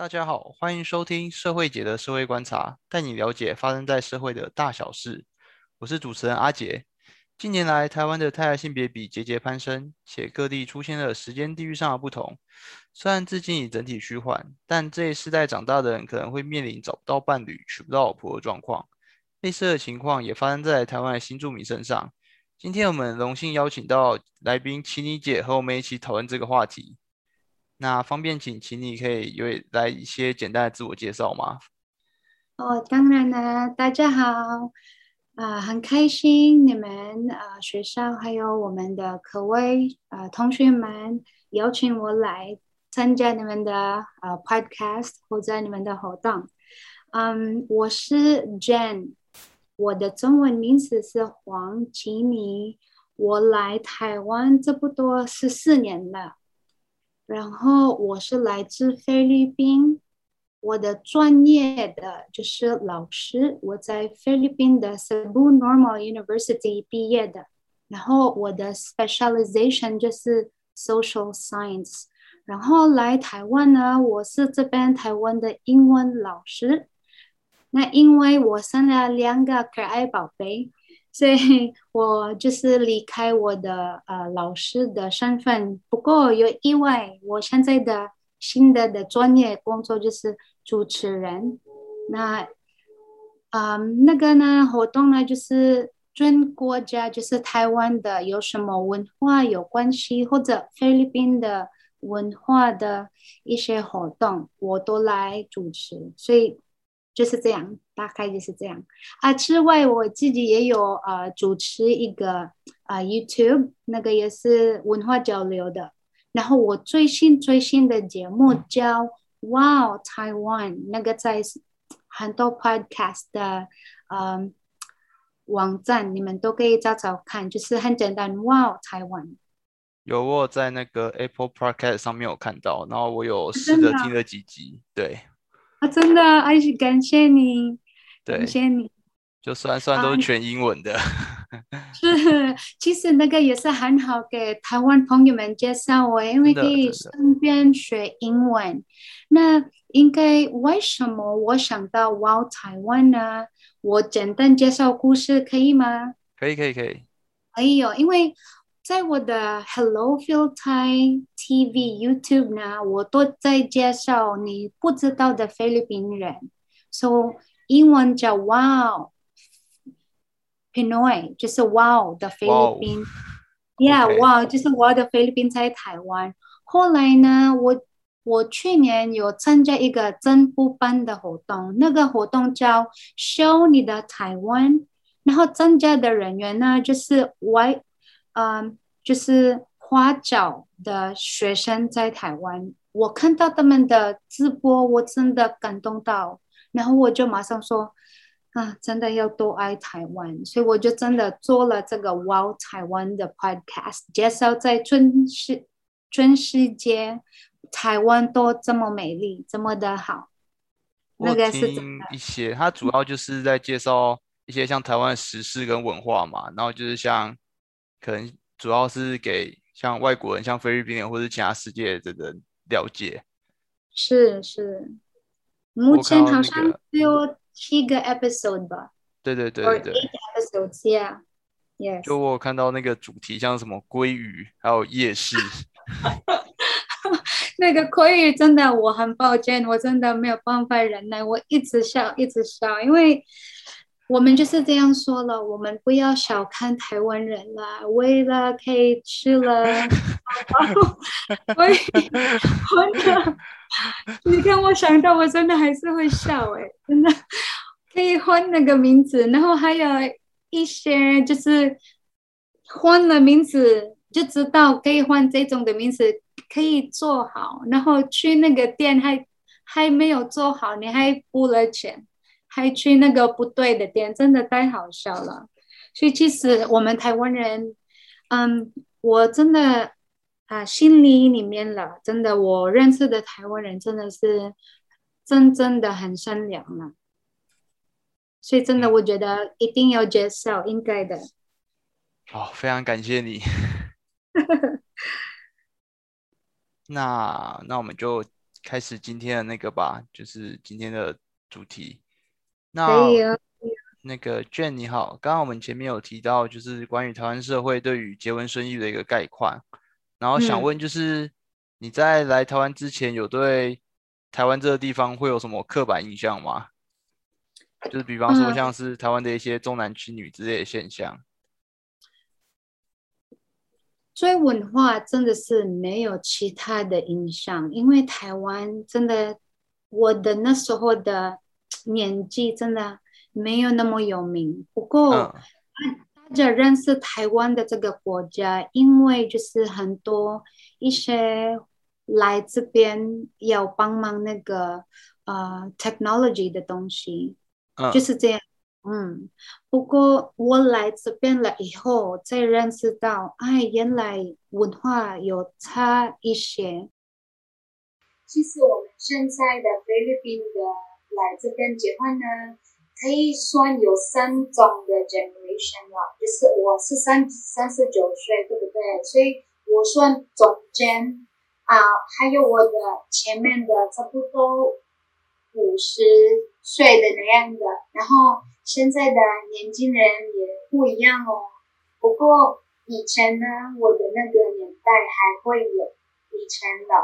大家好，欢迎收听社会姐的社会观察，带你了解发生在社会的大小事。我是主持人阿杰。近年来，台湾的胎儿性别比节节攀升，且各地出现了时间地域上的不同。虽然至今已整体趋缓，但这一世代长大的人可能会面临找不到伴侣、娶不到老婆的状况。类似的情况也发生在台湾的新住民身上。今天我们荣幸邀请到来宾齐妮姐和我们一起讨论这个话题。那方便请，请你可以有来一些简单的自我介绍吗？哦，当然了，大家好，啊，很开心你们啊学校还有我们的各位啊同学们邀请我来参加你们的啊 podcast 或者你们的活动。嗯，我是 Jane，我的中文名字是黄吉妮，我来台湾差不多十四年了。然后我是来自菲律宾，我的专业的就是老师，我在菲律宾的 Cebu Normal University 毕业的。然后我的 specialization 就是 social science。然后来台湾呢，我是这边台湾的英文老师。那因为我生了两个可爱宝贝。所以我就是离开我的呃老师的身份，不过有意外，我现在的新的的专业工作就是主持人。那啊那个呢活动呢就是跟国家就是台湾的有什么文化有关系，或者菲律宾的文化的一些活动，我都来主持。所以。就是这样，大概就是这样啊。之外，我自己也有呃主持一个啊 YouTube，那个也是文化交流的。然后我最新最新的节目叫 Wow Taiwan，那个在很多 Podcast 的嗯网站，你们都可以找找看，就是很简单 Wow Taiwan。有我在那个 Apple Podcast 上面有看到，然后我有试着听了几集，对。啊，真的，还是感谢你，感谢你。就算算都是全英文的。是，其实那个也是很好给台湾朋友们介绍我，因为可以顺便学英文。那应该为什么我想到哇台湾呢？我简单介绍故事可以吗？可以，可以，可以。可以哦，因为。在我的 Hello Feel Thai TV YouTube 呢，我都在介绍你不知道的菲律宾人。So 英文叫 Wow Pinoy，就是 Wow 的菲律宾。Yeah，Wow 就是 Wow 的菲律宾在台湾。后来呢，我我去年有参加一个增补班的活动，那个活动叫 Show 你的台湾。然后参加的人员呢，就是外，嗯。就是花脚的学生在台湾，我看到他们的直播，我真的感动到，然后我就马上说，啊，真的要多爱台湾，所以我就真的做了这个 Wow 台湾的 Podcast，介绍在全世全世界台湾都这么美丽，这么的好。那个是一些，它主要就是在介绍一些像台湾的时事跟文化嘛，然后就是像可能。主要是给像外国人，像菲律宾人或者其他世界的人了解。是是，目前好像只有七个 episode 吧？对对对对对，episode，yeah，yes。就我看到那个主题像什么鲑鱼，还有夜市。那个鲑鱼真的，我很抱歉，我真的没有办法忍耐，我一直笑一直笑，因为。我们就是这样说了，我们不要小看台湾人了。为了可以吃了，所以真的，你看我想到，我真的还是会笑哎，真的可以换那个名字，然后还有一些就是换了名字就知道可以换这种的名字，可以做好，然后去那个店还还没有做好，你还付了钱。还去那个不对的店，真的太好笑了。所以其实我们台湾人，嗯，我真的啊，心里里面了，真的，我认识的台湾人真的是真正的很善良了。所以真的，我觉得一定要接受，应该的。好，非常感谢你。那那我们就开始今天的那个吧，就是今天的主题。可那。那个 Jane 你好，刚刚我们前面有提到，就是关于台湾社会对于结婚生育的一个概况，然后想嗯问，就是你在来台湾之前，有对台湾这个地方会有什么刻板印象吗？就是比方说嗯像是台湾的一些重男轻女之类的现象。对文化真的是没有其他的影响，因为台湾真的，我的那时候的年纪真的没有那么有名。不过，嗯大家认识台湾的这个国家，因为就是很多一些来这边要帮忙那个呃 technology 的东西，嗯，就是这样。嗯，不过我来这边了以后，才认识到，哎，原来文化有差一些。其实我们现在的菲律宾的来这边结婚呢，可以算有三种的 generation 了，就是我是三三十九岁，对不对？所以我算中间啊，还有我的前面的差不多五十岁的那样的，然后现在的年轻人也不一样哦。不过以前呢，我的那个年代还会有以前的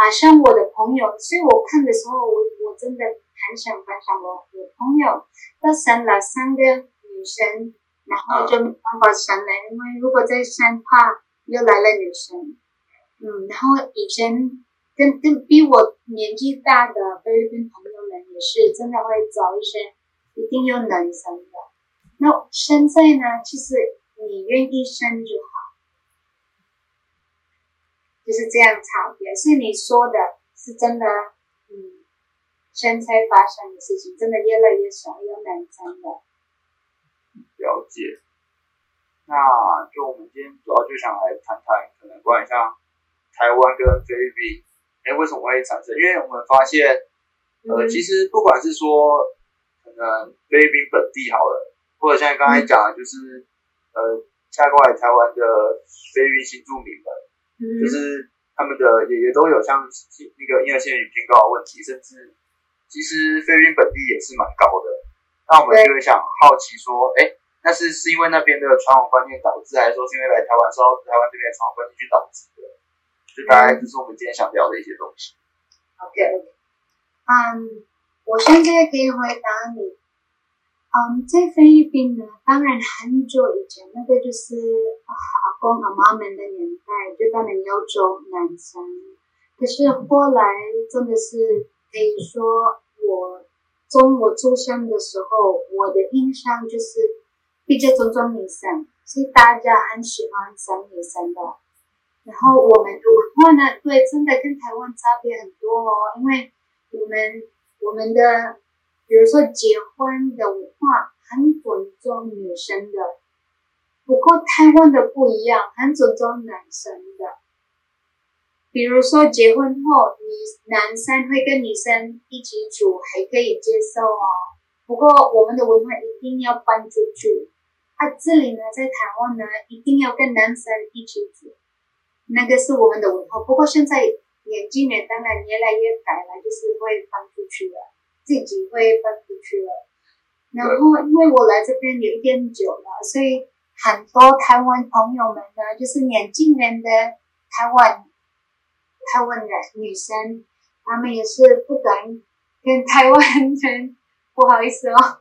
啊，像我的朋友，所以我看的时候，我我真的很想分享我我朋友，他生了三个女生，然后就没办法生了，因为如果再生怕又来了女生，嗯，然后以前跟跟比我年纪大的菲律宾朋友们也是真的会找一些一定有男生的。那现在呢，其实你愿意生就好，就是这样吵，也。是你说的是真的，嗯，现在发生的事情真的越来越少有男生的。了解。那就我们今天主要就想来谈谈，可能关于像台湾跟菲律宾，哎，为什么会产生？因为我们发现，呃，嗯其实不管是说可能菲律宾本地好了，或者像刚才讲的，就是、呃嫁过来台湾的菲律宾新住民们，嗯就是他们的也也都有像那个婴儿性别偏高的问题，甚至其实菲律宾本地也是蛮高的。那我们就会想好奇说，哎，那是是因为那边的传统观念导致，还是说是因为来台湾之后台湾这边的传统观念去导致的？就大概就是我们今天想聊的一些东西。OK OK，嗯，我现在可以回答你。嗯，在菲律宾呢，当然很久以前，那个就是阿公阿妈们的年代，就他们要求男生。可是后来真的是可以说，我中我出生的时候，我的印象就是比较尊重女生，所以大家很喜欢生女生的。然后我们的文化呢，对，真的跟台湾差别很多哦，因为我们我们的，比如说结婚的文化很尊重女生的，不过台湾的不一样，很尊重男生的。比如说结婚后，女男生会跟女生一起住，还可以接受哦。不过我们的文化一定要搬出去，啊，这里呢，在台湾呢，一定要跟男生一起住。那个是我们的文化。不过现在年轻人当然越来越改了，就是会搬出去了，自己会搬出去了。然后因为我来这边有一点久了，所以很多台湾朋友们呢，就是年轻人的台湾台湾人女生，他们也是不敢跟台湾人不好意思哦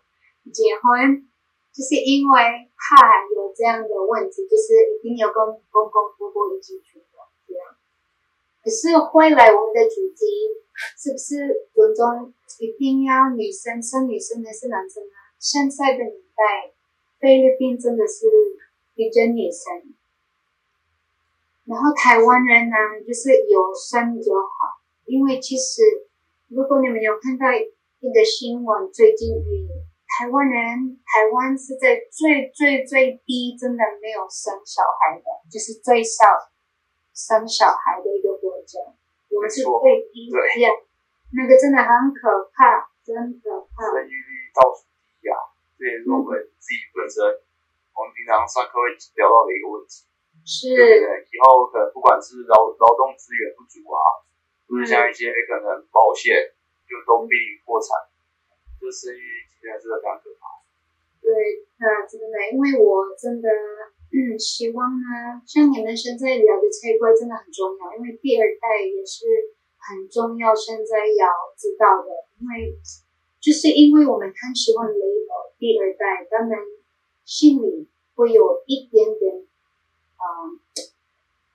结婚，就是因为怕有这样的问题，就是一定要跟公公婆婆一起住的这样。可是回来我们的主题是不是尊重一定要女生生女生还是男生啊？现在的年代，菲律宾真的是比较女生，然后台湾人呢，就是有生就好，因为其实如果你们有看到一个新闻，最近台湾人台湾是在最最最低，真的没有生小孩的，就是最少生小孩的一个国家，我们是最低对呀，那个真的很可怕，真可怕。生育率倒数第一啊，这也是我们自己本身我们平常上课会聊到的一个问题。是对对？以后可能不管是劳劳动资源不足啊，就是像一些可能保险就都濒临破产，这生育现在真的非常可怕。对，那真的，因为我真的嗯希望呢，像你们现在聊的这一块真的很重要，因为第二代也是很重要，现在要知道的，因为就是因为我们看喜欢 label 第二代，他们心里会有一点点，嗯。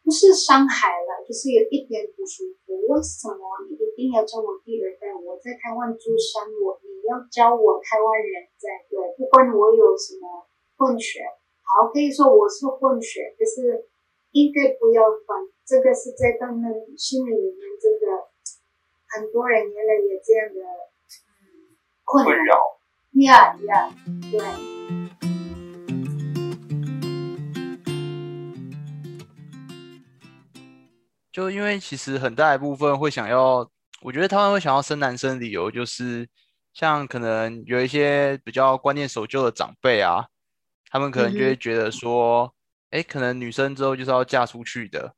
不是伤害了，就是有一点不舒服。为什么你一定要叫我第二代？我在台湾出生，我你要教我台湾人在对。不管我有什么混血，好可以说我是混血，可是应该不要分。这个是在他们心里面真的，很多人原来有这样的困扰。呀呀，对。就因为其实很大一部分会想要，我觉得他们会想要生男生，理由就是像可能有一些比较观念守旧的长辈啊，他们可能就会觉得说，哎，可能女生之后就是要嫁出去的，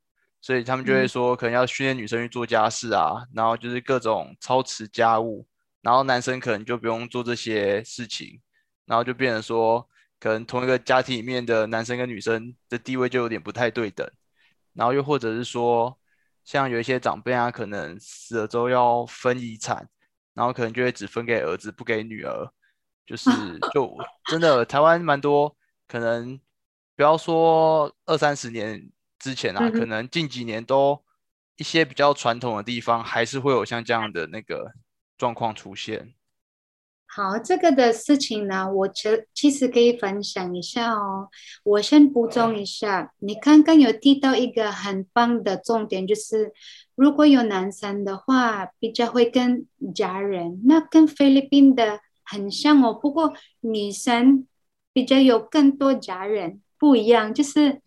所以他们就会说，可能要训练女生去做家事啊，然后就是各种操持家务，然后男生可能就不用做这些事情，然后就变成说，可能同一个家庭里面的男生跟女生的地位就有点不太对等，然后又或者是说。像有一些长辈啊，可能死了之后要分遗产，然后可能就会只分给儿子，不给女儿。就是就真的台湾蛮多，可能不要说二三十年之前啊，可能近几年都一些比较传统的地方，还是会有像这样的那个状况出现。好，这个的事情呢，我其其实可以分享一下哦。我先补充一下，你刚刚有提到一个很棒的重点，就是如果有男生的话，比较会跟家人，那跟菲律宾的很像哦。不过女生比较有更多家人，不一样。就是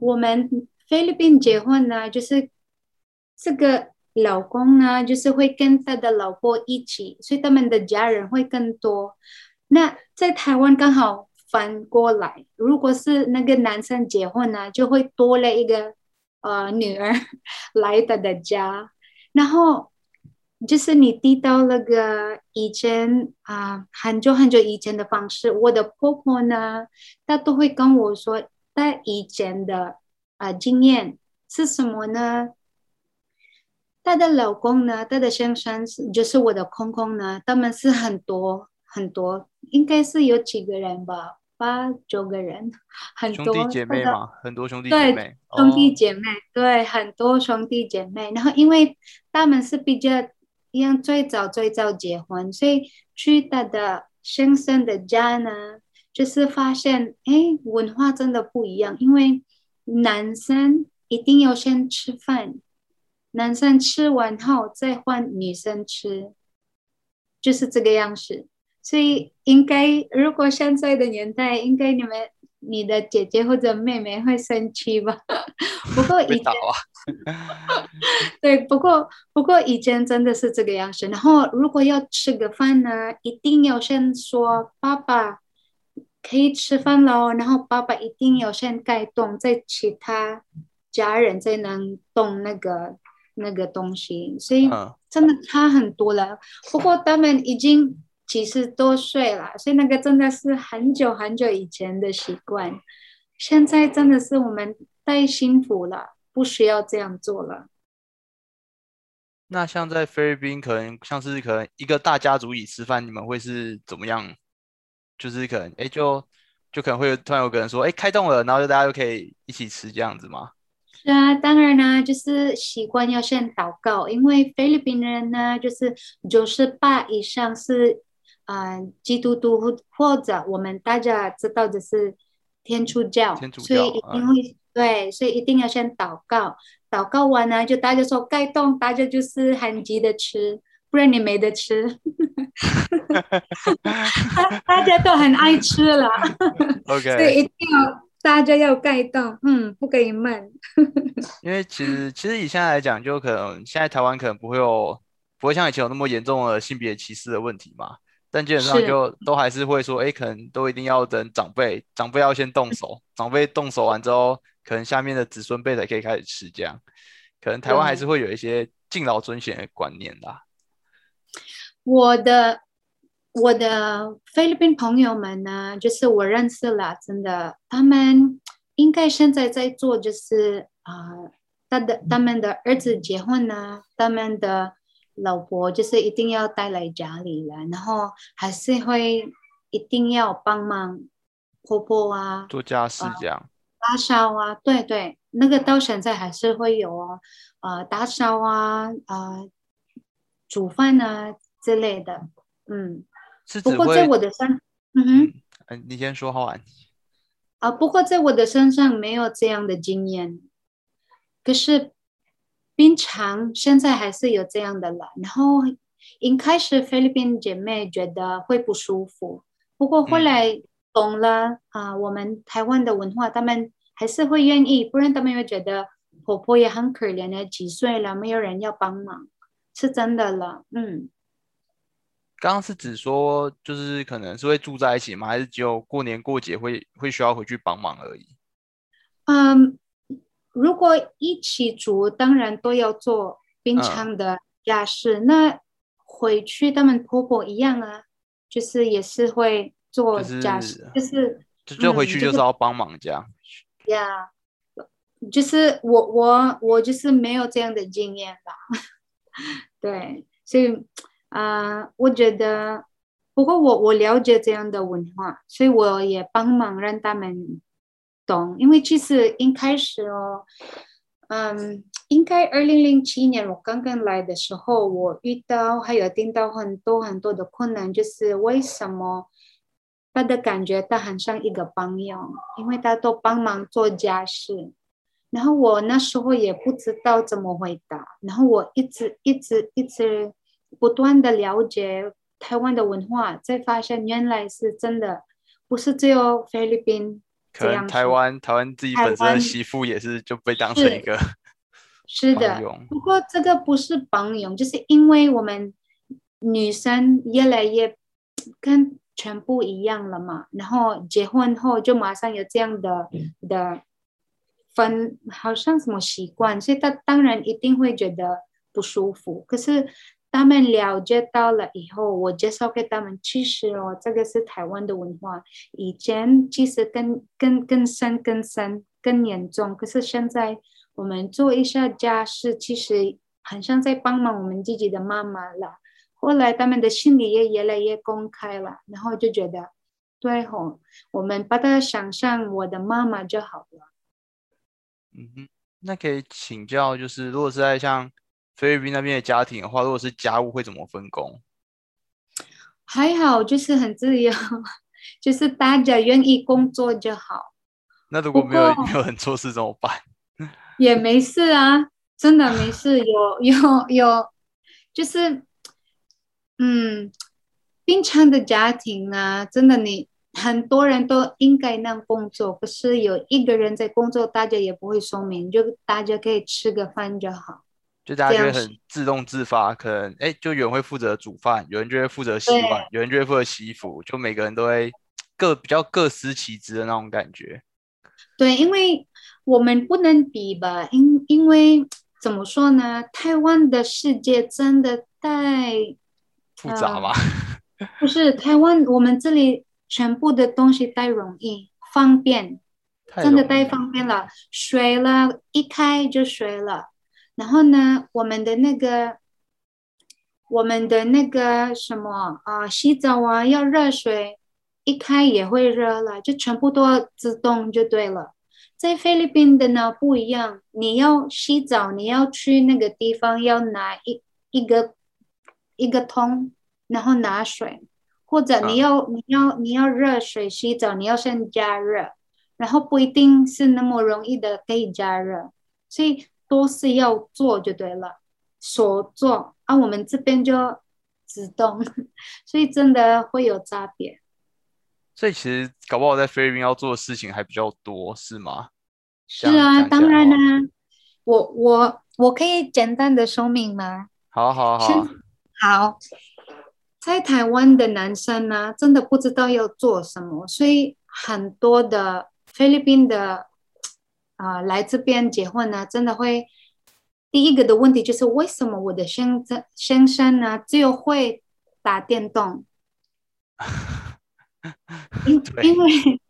我们菲律宾结婚呢，就是这个。老公呢，就是会跟他的老婆一起，所以他们的家人会更多。那在台湾刚好反过来，如果是那个男生结婚呢，就会多了一个呃女儿 来他的家。然后就是你提到那个以前啊，很久很久以前的方式，我的婆婆呢，她都会跟我说，她以前的啊经验是什么呢？她的老公呢？她的先生是就是我的空空呢？他们是很多很多，应该是有几个人吧，八九个人，很多兄弟姐妹嘛，很多兄弟姐妹，兄弟姐妹对，很多兄弟姐妹。然后因为他们是比较一样最早最早结婚，所以去他的先生的家呢，就是发现哎，文化真的不一样，因为男生一定要先吃饭。男生吃完后再换女生吃，就是这个样子。所以应该，如果现在的年代，应该你们你的姐姐或者妹妹会生气吧？不过以前，对，不过不过以前真的是这个样子。然后如果要吃个饭呢，一定要先说爸爸可以吃饭喽，然后爸爸一定要先盖动，在其他家人才能动那个。那个东西，所以真的差很多了。不过他们已经几十多岁了，所以那个真的是很久很久以前的习惯。现在真的是我们太幸福了，不需要这样做了。那像在菲律宾，可能像是可能一个大家族一起吃饭，你们会是怎么样？就是可能哎，就就可能会突然有个人说，哎，开动了，然后就大家就可以一起吃这样子吗？是啊，当然呢，就是习惯要先祷告，因为菲律宾人呢，就是九十八以上是嗯基督徒或者我们大家知道的是天主教，所以一定会对，所以一定要先祷告，祷告完呢，就大家说该动，大家就是很急的吃，不然你没得吃，大 大家都很爱吃了，OK，所以一定要。大家要盖动，嗯，不可以慢。因为其实，其实以现在来讲，就可能现在台湾可能不会有，不会像以前有那么严重的性别歧视的问题嘛。但基本上就都还是会说，哎，可能都一定要等长辈，长辈要先动手，长辈动手完之后，可能下面的子孙辈才可以开始吃这样。可能台湾还是会有一些敬老尊贤的观念啦。我的我的菲律宾朋友们呢，就是我认识了，真的，他们应该现在在做，就是啊，他的他们的儿子结婚呢，他们的老婆就是一定要带来家里了，然后还是会一定要帮忙婆婆啊，做家事这样。打扫啊，对对，那个到现在还是会有哦，呃，打扫啊，呃，煮饭啊之类的，嗯。不过在我的身，嗯哼，嗯，你先说好啊。啊，不过在我的身上没有这样的经验，可是平常现在还是有这样的了。然后一开始菲律宾姐妹觉得会不舒服，不过后来懂了啊，我们台湾的文化，他们还是会愿意，不然他们会觉得婆婆也很可怜的，几岁了没有人要帮忙，是真的了，嗯。刚刚是指说，就是可能是会住在一起吗？还是只有过年过节会会需要回去帮忙而已？嗯，如果一起住，当然都要做平常的家事。那回去他们婆婆一样啊，就是也是会做家事，就是就就回去就是要帮忙这样。呀，就是我我我就是没有这样的经验吧。对，所以。啊，我觉得，不过我我了解这样的文化，所以我也帮忙让他们懂。因为其实一开始哦，嗯，应该二零零七年我刚刚来的时候，我遇到还有听到很多很多的困难，就是为什么他的感觉他很像一个朋友，因为他都帮忙做家事，然后我那时候也不知道怎么回答，然后我一直一直一直。不断的了解台湾的文化，才发现原来是真的，不是只有菲律宾可能台湾台湾自己本身的媳妇也是就被当成一个 是的。不过这个不是帮佣，就是因为我们女生越来越跟全部一样了嘛，然后结婚后就马上有这样的的分，好像什么习惯，所以她当然一定会觉得不舒服。可是。他们了解到了以后，我介绍给他们，其实哦，这个是台湾的文化，以前其实更更更深、更深、更严重。可是现在我们做一下家事，其实很像在帮忙我们自己的妈妈了。后来他们的心里也越来越公开了，然后就觉得，对吼，我们把它想象我的妈妈就好了。嗯哼，那可以请教，就是如果是在像。菲律宾那边的家庭的话，如果是家务会怎么分工？还好，就是很自由，就是大家愿意工作就好。那如果没有没有人做事怎么办？也没事啊，真的没事。有有有，就是嗯，平常的家庭呢，真的你很多人都应该那样工作，可是有一个人在工作，大家也不会说明，就大家可以吃个饭就好。就大家觉得很自动自发，可能哎，就有人会负责煮饭，有人就会负责洗碗，有人就会负责洗衣服，就每个人都会各比较各司其职的那种感觉。对，因为我们不能比吧，因因为怎么说呢？台湾的世界真的太复杂吗？不是，台湾我们这里全部的东西太容易方便，真的太方便了，水了一开就水了。然后呢，我们的那个，我们的那个什么啊，洗澡啊，要热水，一开也会热了，就全部都自动就对了。在菲律宾的呢不一样，你要洗澡，你要去那个地方要拿一一个一个桶，然后拿水，或者你要你要你要热水洗澡，你要先加热，然后不一定是那么容易的可以加热，所以。都是要做就对了，所做啊，我们这边就自动，所以真的会有差别。所以其实搞不好在菲律宾要做的事情还比较多，是吗？是啊，当然啦。我我我可以简单的说明吗？好好好。好，在台湾的男生呢，真的不知道要做什么，所以很多的菲律宾的。啊，来这边结婚呢，真的会第一个的问题就是为什么我的先生先生呢只有会打电动？因 因为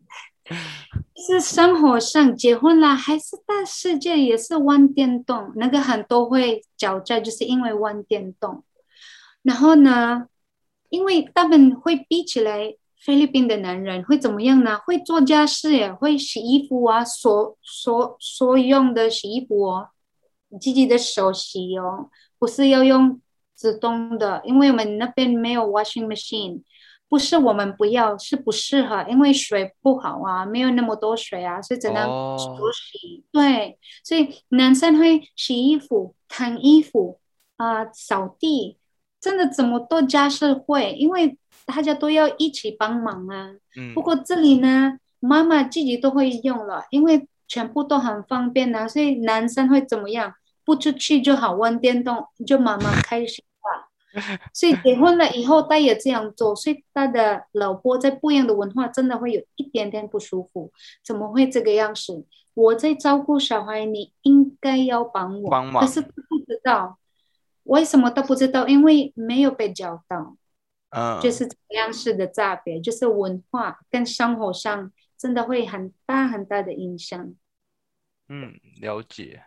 是生活上结婚了，还是大世界也是玩电动，那个很多会吵架，就是因为玩电动。然后呢，因为他们会比起来，菲律宾的男人会怎么样呢？会做家事耶，会洗衣服啊，所所所用的洗衣服哦，你自己的手洗哦，不是要用自动的，因为我们那边没有 washing machine。不是我们不要，是不适合，因为水不好啊，没有那么多水啊，所以只能哦手洗。对，所以男生会洗衣服、烫衣服啊、扫地，真的怎么多家事会，因为大家都要一起帮忙啊。嗯不过这里呢，妈妈自己都会用了，因为全部都很方便啊，所以男生会怎么样？不出去就好，玩电动就妈妈开心吧。所以结婚了以后，他也这样做，所以他的老婆在不一样的文化，真的会有一点点不舒服。怎么会这个样子？我在照顾小孩，你应该要帮我，帮忙可是不知道，为什么都不知道？因为没有被教导。嗯，就是这样式的差别，就是文化跟生活上真的会很大很大的影响。嗯，了解，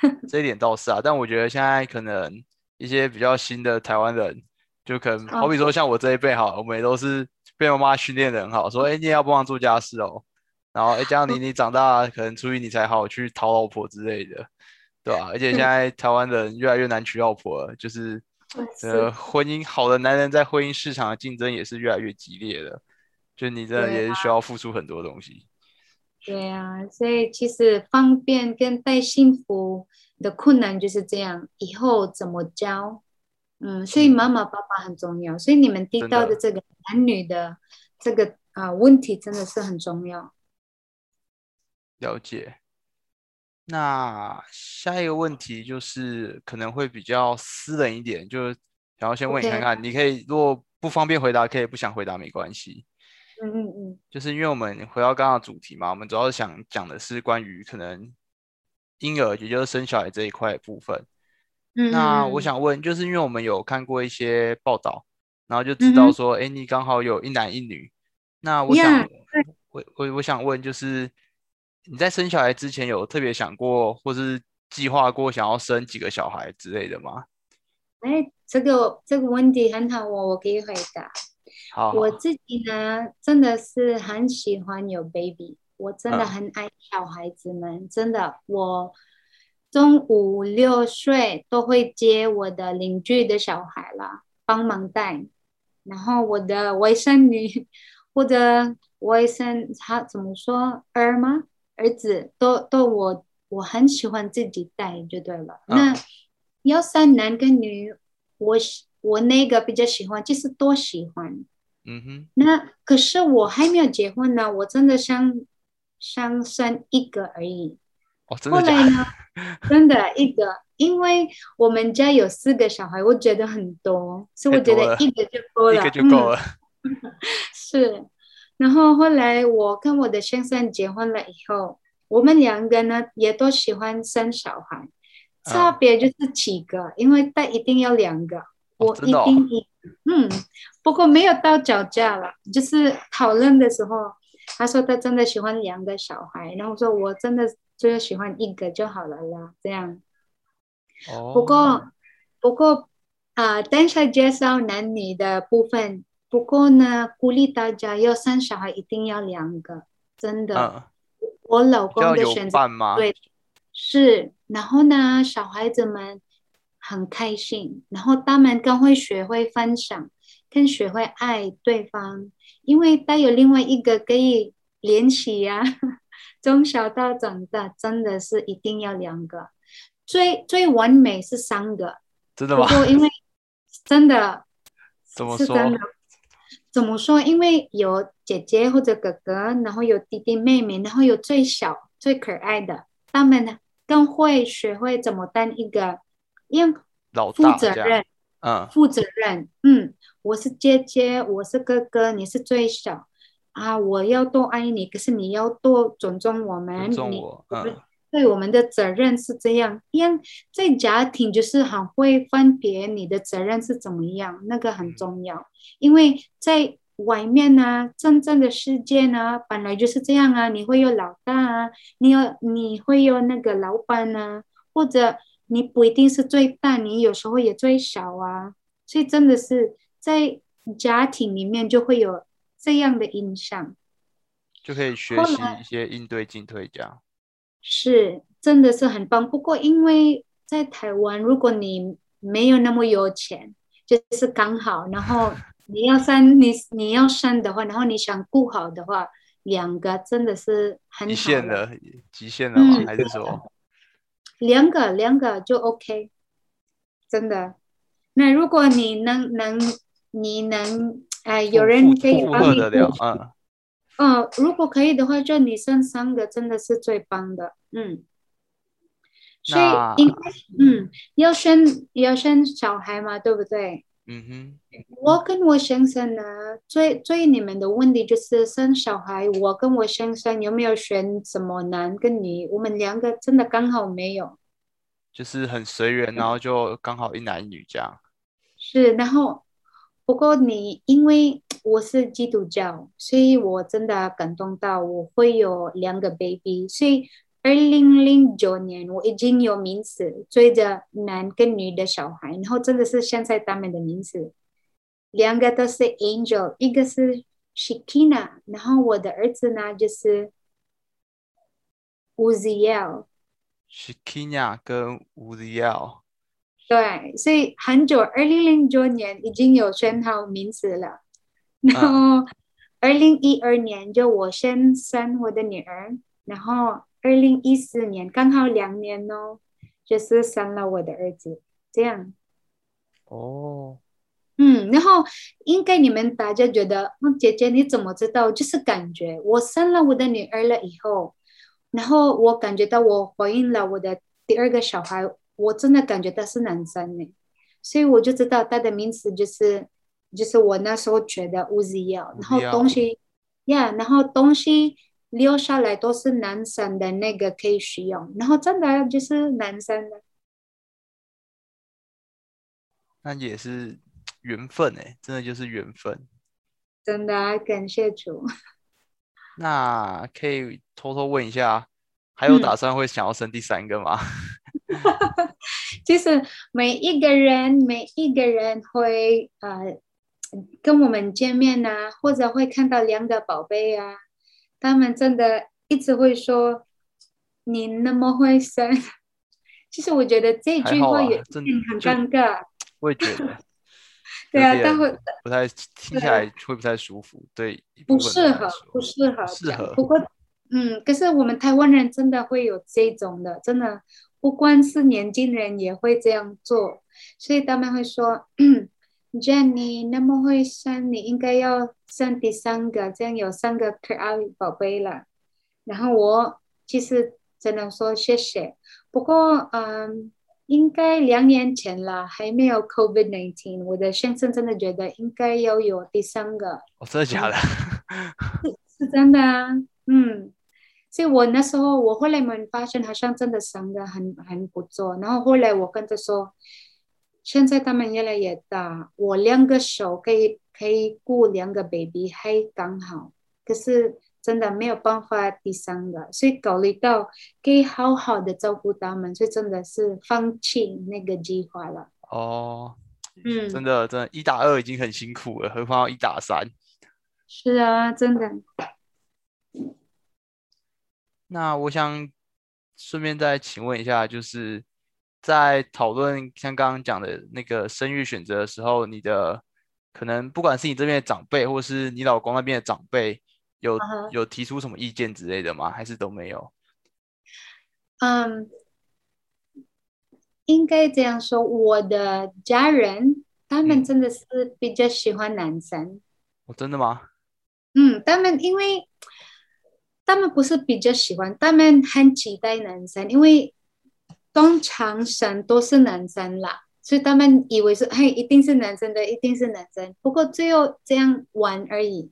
这一点倒是啊，但我觉得现在可能一些比较新的台湾人，就可能哦好比说像我这一辈哈，我们也都是被妈妈训练的很好，说，哎，你也要帮忙做家事哦，然后，哎，这样你你长大可能出去你才好去讨老婆之类的，对吧？而且现在台湾人越来越难娶老婆了，就是呃，婚姻好的男人在婚姻市场的竞争也是越来越激烈的，就你真的也是需要付出很多东西。对啊，所以其实方便跟带幸福的困难就是这样，以后怎么教？嗯，所以妈妈爸爸很重要，所以你们提到的这个男女的这个啊、问题真的是很重要。了解。那下一个问题就是可能会比较私人一点，就是想要先问你看看，你可以如果不方便回答，可以不想回答没关系。嗯嗯嗯，就是因为我们回到刚刚的主题嘛，我们主要是想讲的是关于可能婴儿，也就是生小孩这一块部分。嗯那我嗯想问，就是因为我们有看过一些报道，然后就知道说，哎、你刚好有一男一女。那我 Yeah，想，我我我想问，就是你在生小孩之前有特别想过，或是计划过想要生几个小孩之类的吗？哎，这个这个问题很好哦，我可以回答。好好我自己呢，真的是很喜欢有 baby，我真的嗯很爱小孩子们，真的，我中午六岁都会接我的邻居的小孩啦，帮忙带，然后我的外甥女 或者外甥他怎么说儿吗？儿子都都我我很喜欢自己带就对了。嗯那要三男跟女，我喜我那个比较喜欢，就是多喜欢。嗯哼，那可是我还没有结婚呢，我真的想想生一个而已。哦，真的的？后来呢，真的一个，因为我们家有四个小孩，我觉得很多，所以我觉得一个就够了，一个就够嗯了。是，然后后来我跟我的先生结婚了以后，我们两个呢也都喜欢生小孩，差嗯别就是几个，因为他一定要两个，我一定一，嗯，不过没有到吵架了，就是讨论的时候，他说他真的喜欢两个小孩，然后我说我真的就喜欢一个就好了啦，这样。哦，不过，不过啊、等下介绍男女的部分。不过呢，鼓励大家要生小孩一定要两个，真的。嗯，我老公的选择？对，是。然后呢，小孩子们很开心，然后他们更会学会分享，更学会爱对方，因为他有另外一个可以联系呀、从小到长大，真的是一定要两个，最最完美是三个。真的吗？不过因为真的 怎么说？是真的，怎么说？因为有姐姐或者哥哥，然后有弟弟妹妹，然后有最小最可爱的，他们呢更会学会怎么当一个，因为老负。责任，嗯，负责任。嗯，我是姐姐，我是哥哥，你是最小啊，我要多爱你，可是你要多尊重我们，尊重你我。嗯，对，我们的责任是这样，一样在家庭就是很会分别你的责任是怎么样，那个很重要。因为在外面呢，真正的世界呢，本来就是这样啊，你会有老大啊，你有你会有那个老板啊，或者你不一定是最大，你有时候也最小啊。所以真的是在家庭里面就会有这样的影响，就可以学习一些应对进退这样。是，真的是很棒。不过，因为在台湾，如果你没有那么有钱，就是刚好，然后 你要生你你要生的话，然后你想顾好的话，两个真的是很极限的，极限了吗？还是说两个两个就 OK？真的。那如果你能能你能哎，有人可以帮你嗯。嗯，如果可以的话，就你生三个真的是最棒的，嗯。所以应该嗯要生要生小孩嘛，对不对？嗯哼。我跟我先生呢，最最你们的问题就是生小孩。我跟我先生有没有选什么男跟女？我们两个真的刚好没有。就是很随缘，然后就刚好一男一女这样。是，然后。不过你因为我是基督教，所以我真的感动到我会有两个 baby。所以二零零九年我已经有名字，追着男跟女的小孩，然后真的是现在他们的名字，两个都是 Angel，一个是 Shikina，然后我的儿子呢就是 Uziel。Shikina 跟 Uziel。对，所以很久，二零零九年已经有选好名字了。然后二零一二年就我先生我的女儿，然后二零一四年刚好两年哦，就是生了我的儿子。这样。哦。嗯，然后应该你们大家觉得，嗯，姐姐你怎么知道？就是感觉我生了我的女儿了以后，然后我感觉到我怀孕了我的第二个小孩。我真的感觉他是男生呢，所以我就知道他的名字就是，就是我那时候觉得乌兹要，然后东西，呀，然后东西留下来都是男生的那个可以使用，然后真的就是男生的，那也是缘分哎，真的就是缘分，真的感谢主。那可以偷偷问一下，还有打算会想要生第三个吗？其实每一个人，每一个人会呃跟我们见面呐，或者会看到两个宝贝啊，他们真的一直会说你那么会生。其实我觉得这句话也很尴尬。我也觉得。对啊，但会不太听起来会不太舒服，对，不适合，不适合，适合。不过，嗯，可是我们台湾人真的会有这种的，真的。不光是年轻人也会这样做，所以他们会说：“Jenny 那么会生，你应该要生第三个，这样有三个可爱宝贝了。”然后我其实只能说谢谢。不过，嗯，应该两年前了，还没有 COVID nineteen，我的先生真的觉得应该要有第三个。哦，真的假的？是是真的啊，嗯。所以我那时候，我后来们发现好像真的三个很很不错。然后后来我跟他说，现在他们越来越大，我两个手可以可以顾两个 baby 还刚好。可是真的没有办法第三个，所以考虑到可以好好的照顾他们，所以真的是放弃那个计划了。哦，嗯，真的真的，一打二已经很辛苦了，何况要一打三。是啊，真的。那我想顺便再请问一下，就是在讨论像刚刚讲的那个生育选择的时候，你的可能不管是你这边的长辈，或是你老公那边的长辈，有有提出什么意见之类的吗？还是都没有？嗯，应该这样说，我的家人他们真的是比较喜欢男生。哦，真的吗？嗯，他们因为。他们不是比较喜欢，他们很期待男生，因为通常神都是男生啦，所以他们以为是嘿，一定是男生的，一定是男生。不过最后这样玩而已。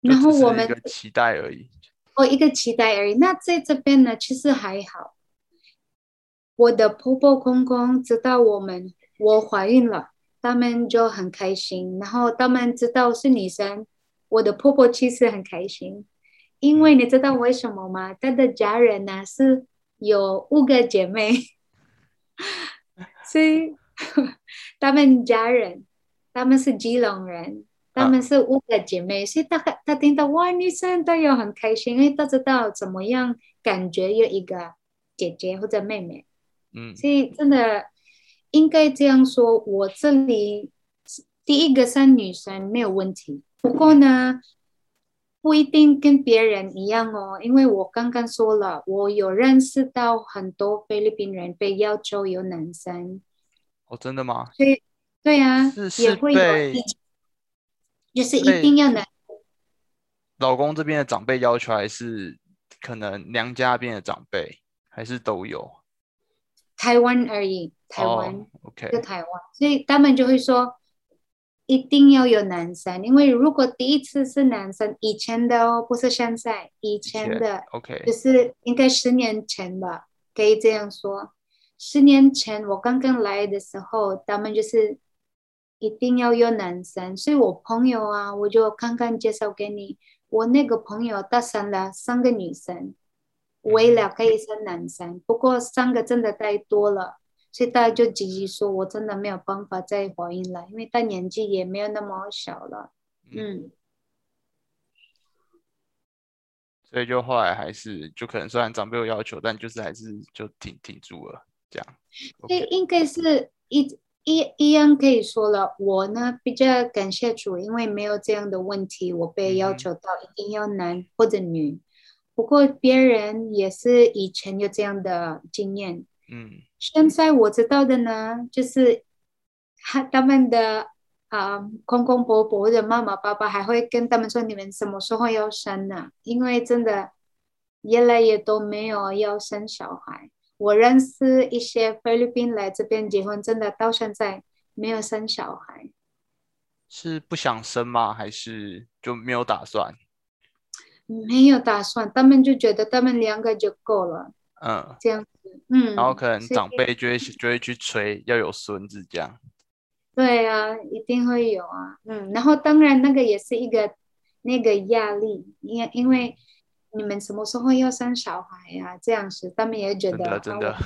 然后我们期待而已。哦，一个期待而已。那在这边呢，其实还好。我的婆婆公公知道我们我怀孕了，他们就很开心。然后他们知道是女生，我的婆婆其实很开心，因为你知道为什么吗？她的家人呢是有五个姐妹，所以他们家人他们是基隆人。他们是五个姐妹，所以他他听到哇，女生都有很开心，因为他知道怎么样感觉有一个姐姐或者妹妹，嗯，所以真的应该这样说，我这里第一个生女生没有问题，不过呢，不一定跟别人一样哦，因为我刚刚说了，我有认识到很多菲律宾人被要求有男生，哦，真的吗？所以对啊，是是也会有被就是一定要男。老公这边的长辈要求，还是可能娘家那边的长辈，还是都有？台湾而已，台湾哦，OK，就台湾，所以他们就会说一定要有男生，因为如果第一次是男生，以前的哦，不是现在，以前的 OK，就是应该十年前吧，可以这样说。十年前我刚刚来的时候，他们就是一定要有男生，所以我朋友啊，我就刚刚介绍给你，我那个朋友他生了三个女生，为了可以生男生，不过三个真的太多了，所以大家就积极说，我真的没有办法再怀孕了，因为他年纪也没有那么小了，嗯。所以就后来还是就可能虽然长辈有要求，但就是还是就挺挺住了这样。所以 OK，应该是一一一样可以说了，我呢比较感谢主，因为没有这样的问题，我被要求到一定要男或者女。不过别人也是以前有这样的经验，嗯现在我知道的呢，就是他他们的啊、公公婆婆的妈妈爸爸还会跟他们说，你们什么时候要生呢？因为真的越来越多没有要生小孩。我认识一些菲律宾来这边结婚，真的到现在没有生小孩。是不想生吗？还是就没有打算？没有打算，他们就觉得他们两个就够了，嗯，这样子，嗯，然后可能长辈就会就会去催要有孙子这样。对啊，一定会有啊，嗯，然后当然那个也是一个那个压力，因因为你们什么时候要生小孩呀、这样子，他们也觉真得的真的啊，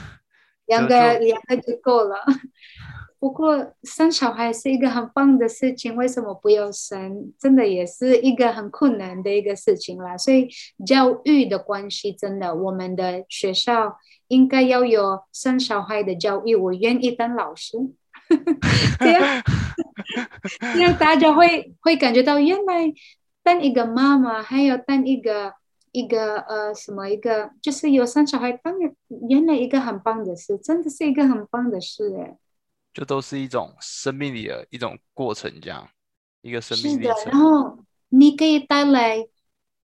两个两个就够了。不过生小孩是一个很棒的事情，为什么不要生？真的也是一个很困难的一个事情啦。所以教育的关系，真的，我们的学校应该要有生小孩的教育。我愿意当老师，这样这样大家会会感觉到，原来当一个妈妈，还有当一个一个呃什么一个，就是有生小孩，当然原来一个很棒的事，真的是一个很棒的事哎。就都是一种生命里的一种过程，这样一个生命历程。然后你可以带来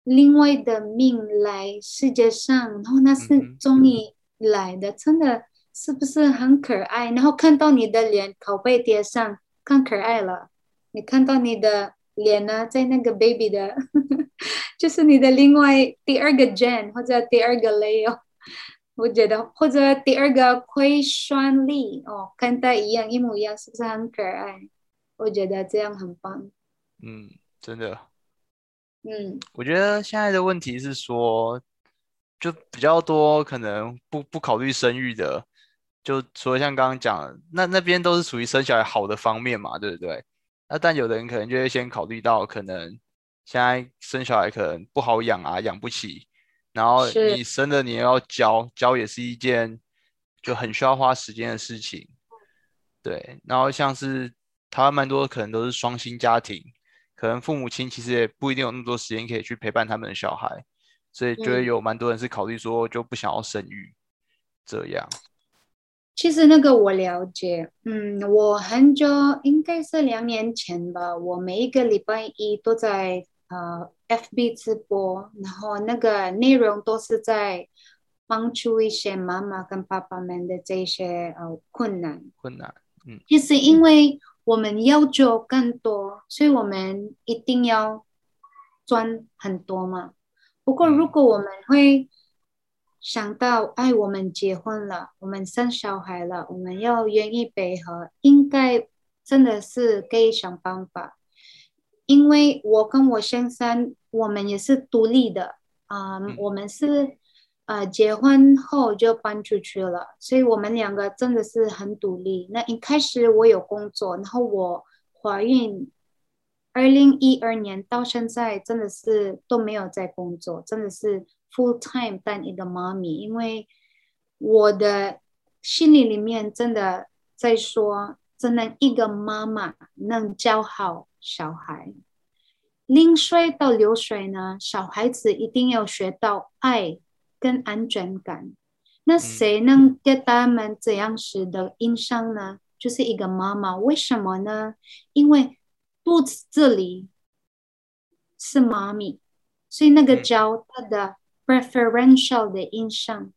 另外的命来世界上，然后那嗯是哼从你来的，真的是不是很可爱？然后看到你的脸拷贝贴上，更可爱了。你看到你的脸呢，在那个 baby 的，就是你的另外第二个 Jen 或者第二个 Leo。我觉得，或者第二个亏酸力哦，跟他一样，一模一样，是不是很可爱？我觉得这样很棒。嗯，真的，嗯，我觉得现在的问题是说，就比较多可能不不考虑生育的，就除了像刚刚讲的，那那边都是属于生小孩好的方面嘛，对不对？那但有的人可能就会先考虑到，可能现在生小孩可能不好养啊，养不起，然后你生了你也要教，教也是一件就很需要花时间的事情，对。然后像是台湾蛮多可能都是双薪家庭，可能父母亲其实也不一定有那么多时间可以去陪伴他们的小孩，所以就会嗯有蛮多人是考虑说就不想要生育这样。其实那个我了解，嗯，我很久应该是两年前吧，我每一个礼拜一都在呃 FB 直播，然后那个内容都是在帮助一些妈妈跟爸爸们的这些呃困难。困难，嗯就是因为我们要做更多，所以我们一定要赚很多嘛。不过，如嗯果我们会想到，哎，我们结婚了，我们生小孩了，我们要愿意配合，应该真的是可以想办法。因为我跟我先生，我们也是独立的啊、嗯我们是呃结婚后就搬出去了，所以我们两个真的是很独立。那一开始我有工作，然后我怀孕，二零一二年到现在真的是都没有在工作，真的是 full time 当一个妈咪，因为我的心里里面真的在说，真的一个妈妈能教好小孩。零岁到六岁呢，小孩子一定要学到爱跟安全感。那谁能给他们这样式的印象呢？就是一个妈妈。为什么呢？因为肚子这里是妈咪，所以那个嗯教他的 preferential 的印象，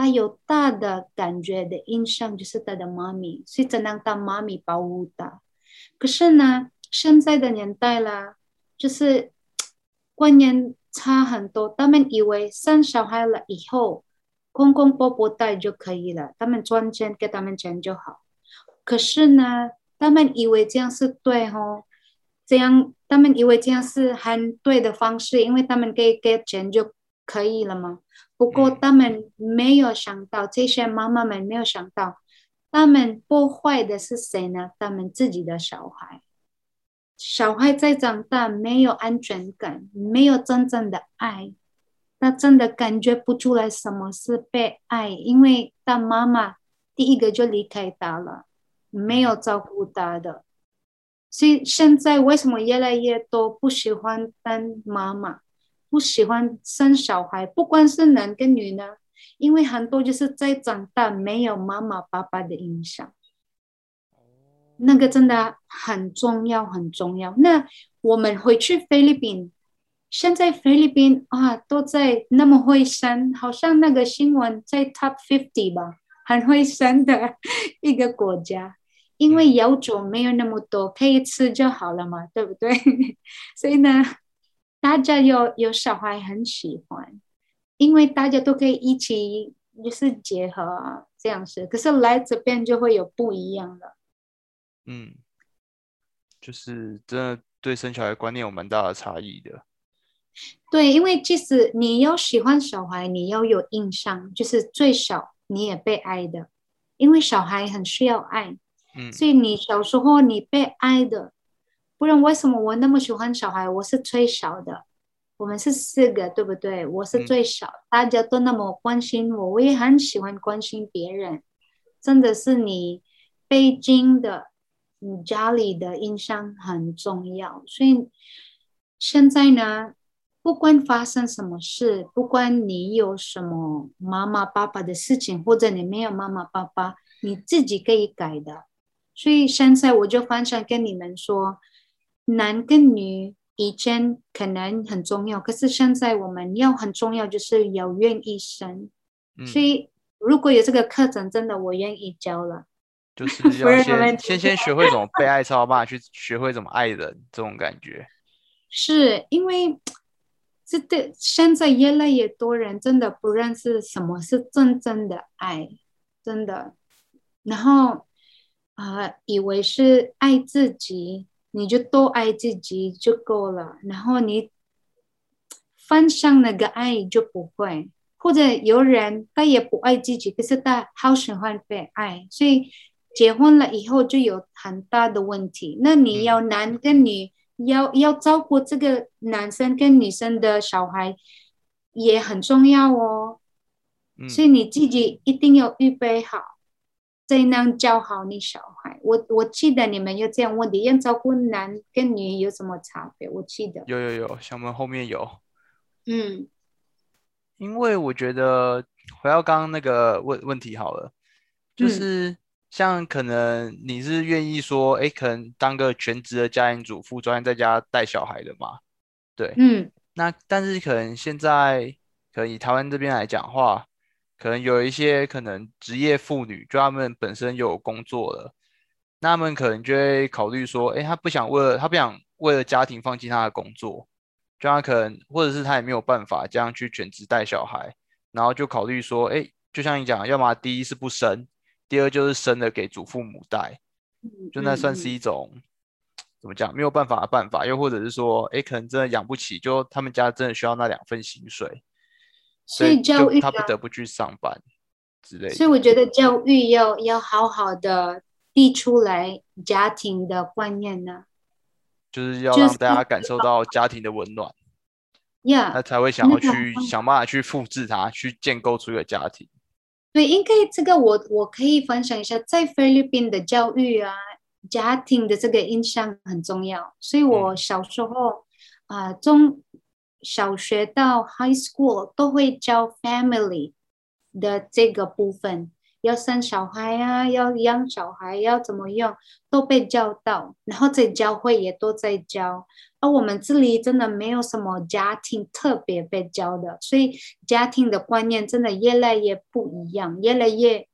他有大的感觉的印象就是他的妈咪，所以只能当妈咪保护他。可是呢，现在的年代啦，就是观念差很多，他们以为生小孩了以后，公公婆婆带就可以了，他们赚钱给他们钱就好。可是呢，他们以为这样是对哦，这样他们以为这样是很对的方式，因为他们给给钱就可以了嘛。不过嗯他们没有想到，这些妈妈们没有想到，他们破坏的是谁呢？他们自己的小孩。小孩在长大没有安全感，没有真正的爱，他真的感觉不出来什么是被爱，因为他妈妈第一个就离开他了，没有照顾他的，所以现在为什么越来越多不喜欢当妈妈，不喜欢生小孩，不管是男跟女呢？因为很多就是在长大没有妈妈爸爸的影响。那个真的很重要，很重要。那我们回去菲律宾，现在菲律宾啊都在那么会生，好像那个新闻在 Top Fifty 吧，很会生的一个国家，因为有种没有那么多，可以吃就好了嘛，对不对？所以呢，大家有有小孩很喜欢，因为大家都可以一起就是结合啊这样子。可是来这边就会有不一样了。嗯，就是真的对生小孩观念有蛮大的差异的。对，因为即使你要喜欢小孩，你要有印象，就是最少你也被爱的，因为小孩很需要爱，嗯所以你小时候你被爱的，不然为什么我那么喜欢小孩？我是最小的，我们是四个，对不对？我是嗯最小，大家都那么关心我，我也很喜欢关心别人，真的是你北京的，你家里的印象很重要，所以现在呢。不管发生什么事，不管你有什么妈妈爸爸的事情，或者你没有妈妈爸爸，你自己可以改的。所以现在我就分享跟你们说，男跟女以前可能很重要，可是现在我们要很重要，就是要愿意生。嗯，所以如果有这个课程，真的我愿意教了。就是不要先 先先学会怎么被爱，才有办法去 学会怎么爱人，这种感觉。是因为这对现在越来越多人真的不认识什么是真正的爱，真的，然后啊、呃以为是爱自己，你就多爱自己就够了，然后你分享那个爱就不会，或者有人他也不爱自己，可是他好喜欢被爱，所以结婚了以后就有很大的问题。那你要男跟女。要要照顾这个男生跟女生的小孩也很重要哦，嗯，所以你自己一定要预备好，才能教好你小孩。我我记得你们有这样问题，要照顾男跟女有什么差别？我记得，有有有，像我们后面有，嗯。因为我觉得回到刚刚那个问问题好了，就嗯。是像可能你是愿意说，哎，可能当个全职的家庭主妇，专门在家带小孩的嘛，对，嗯。那但是可能现在，可能以台湾这边来讲话，可能有一些可能职业妇女，就她们本身有工作了，那她们可能就会考虑说，哎，她不想为了她不想为了家庭放弃她的工作，就他可能或者是他也没有办法这样去全职带小孩，然后就考虑说，哎，就像你讲，要么第一是不生，第二就是生了给祖父母带，就那算是一种怎么讲没有办法的办法，又或者是说，哎，可能真的养不起，就他们家真的需要那两份薪水，所以教育他不得不去上班之类的。所以我觉得教育要要好好的递出来家庭的观念呢。就是要让大家感受到家庭的温暖，呀，那才会想要去想办法去复制它，去建构出一个家庭。对，应该这个我我可以分享一下，在菲律宾的教育啊，家庭的这个印象很重要。所以我小时候啊，中小学到 high school 都会教 family 的这个部分。要生小孩啊，要养小孩，要怎么用，都被教到，然后在教会也都在教。而我们这里真的没有什么家庭特别被教的，所以家庭的观念真的越来越不一样，越来越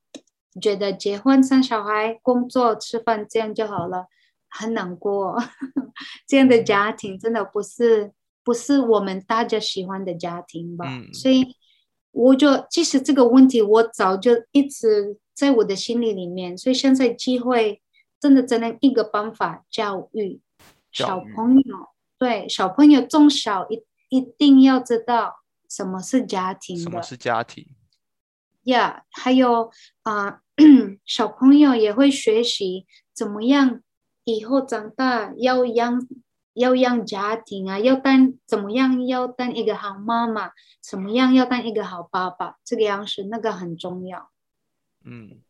觉得结婚、生小孩、工作、吃饭这样就好了，很难过。这样的家庭真的不是不是我们大家喜欢的家庭吧？所以。我就其实这个问题，我早就一直在我的心里里面，所以现在机会真的只能一个办法教育小朋友，对小朋友从小一一定要知道什么是家庭，什么是家庭呀？还有啊，小朋友也会学习怎么样以后长大要养。要养家庭啊，要当怎么样？要当一个好妈妈，怎么样？要当一个好爸爸，这个样式那个很重要。嗯，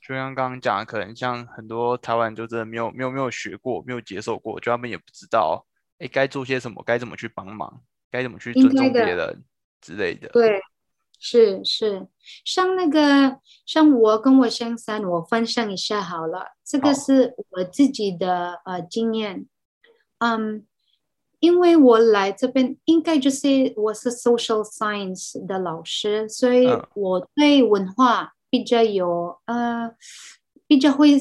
就像刚刚讲，可能像很多台湾就真的没有没有没有学过，没有接受过，就他们也不知道，哎，该做些什么，该怎么去帮忙，该怎么去尊重别人之类的。对，是是，像那个像我跟我先生，我分享一下好了，这个是我自己的呃经验。嗯，因为我来这边，应该就是我是 social science 的老师，所以我对文化比较有呃比较会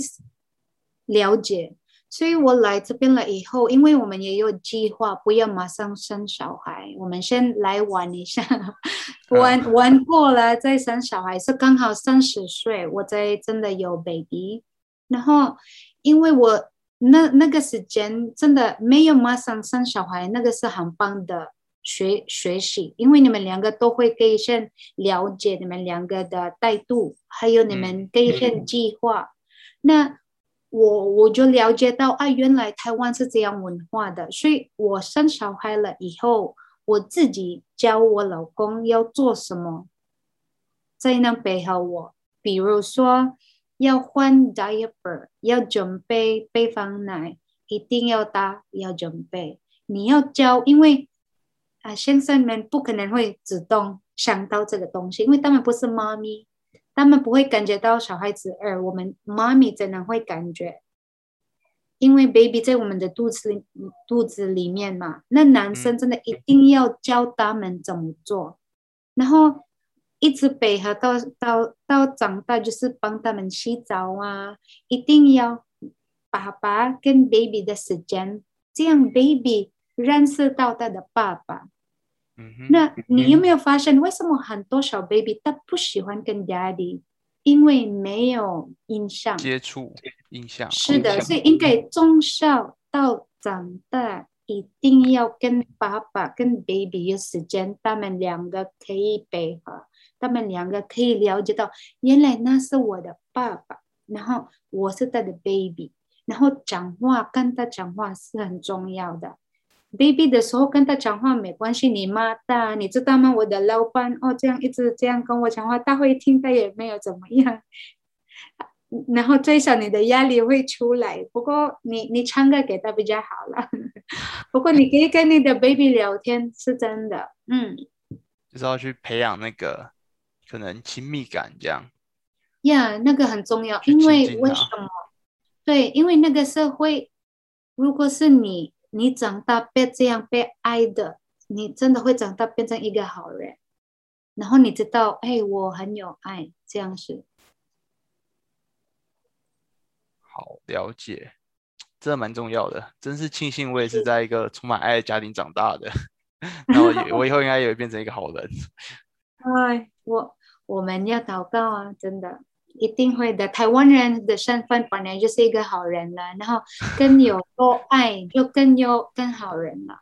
了解。所以我来这边了以后，因为我们也有计划，不要马上生小孩，我们先来玩一下，玩玩过了再生小孩，是刚好三十岁，我才真的有 baby。然后因为我。那那个时间真的没有马上生小孩，那个是很棒的学学习，因为你们两个都会可以先了解你们两个的态度，还有你们可以先计划。那我我就了解到啊，原来台湾是这样文化的，所以我生小孩了以后，我自己教我老公要做什么，在那背后我，比如说。要换 diaper，要准备备方奶，一定要搭，要准备。你要教，因为啊，先生们不可能会主动想到这个东西，因为他们不是妈咪，他们不会感觉到小孩子饿。我们妈咪真的会感觉，因为 baby 在我们的肚子肚子里面嘛。那男生真的一定要教他们怎么做，然后。一直陪他到到到长大，就是帮他们洗澡啊，一定要爸爸跟 baby 的时间，这样 baby 认识到他的爸爸。嗯那你有没有发现，为什么很多小 baby 他不喜欢跟 daddy？因为没有印象接触印象。是的，所以应该从小到长大，一定要跟爸爸跟 baby 有时间，他们两个可以配合。他们两个可以了解到，原来那是我的爸爸，然后我是他的 baby，然后讲话跟他讲话是很重要的。baby 的时候跟他讲话没关系，你妈大，你知道吗？我的老板哦，这样一直这样跟我讲话，他会听，他也没有怎么样。然后最少你的压力会出来，不过你你唱歌给他比较好了。不过你可以跟你的 baby 聊天，是真的，嗯，就是要去培养那个。可能亲密感这样，呀，那个很重要，因为为什么？对，因为那个社会，如果是你，你长大被这样被爱的，你真的会长大变成一个好人。然后你知道，哎，我很有爱，这样是。好了解，真的蛮重要的，真是庆幸我也是在一个充满爱的家庭长大的，然后也我以后应该也会变成一个好人。哎，我我们要祷告啊，真的一定会的。台湾人的身份本来就是一个好人了，然后更有多爱，就更有更好人了。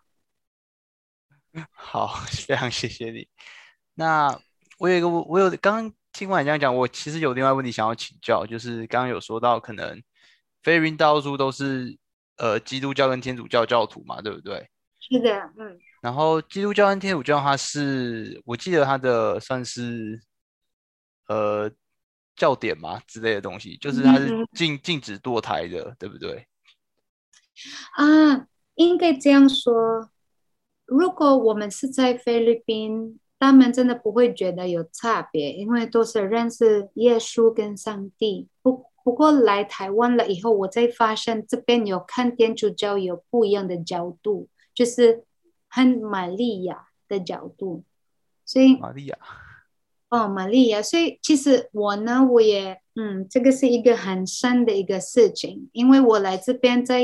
好，非常谢谢你。那我有一个，我有刚刚听完你这样讲，我其实有另外问题想要请教，就是刚刚有说到可能菲律宾大多数都是呃基督教跟天主教教徒嘛，对不对？是的，嗯。然后基督教跟天主教，它是我记得它的算是呃教典嘛之类的东西，就是它是禁禁止堕胎的，对不对？啊，应该这样说。如果我们是在菲律宾，他们真的不会觉得有差别，因为都是认识耶稣跟上帝。不不过来台湾了以后，我才发现这边有看天主教有不一样的角度，就是很玛利亚的角度。所以玛利亚，哦，玛利亚。所以其实我呢，我也嗯，这个是一个很深的一个事情，因为我来这边在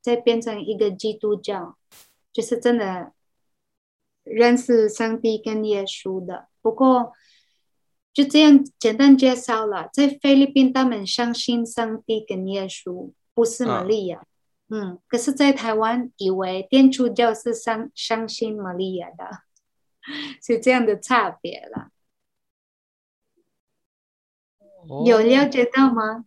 在变成一个基督教，就是真的。认识上帝跟耶稣的，不过就这样简单介绍了。在菲律宾，他们相信上帝跟耶稣，不是玛利亚。嗯，可是，在台湾，以为天主教是相相信玛利亚的，是这样的差别了。有了解到吗？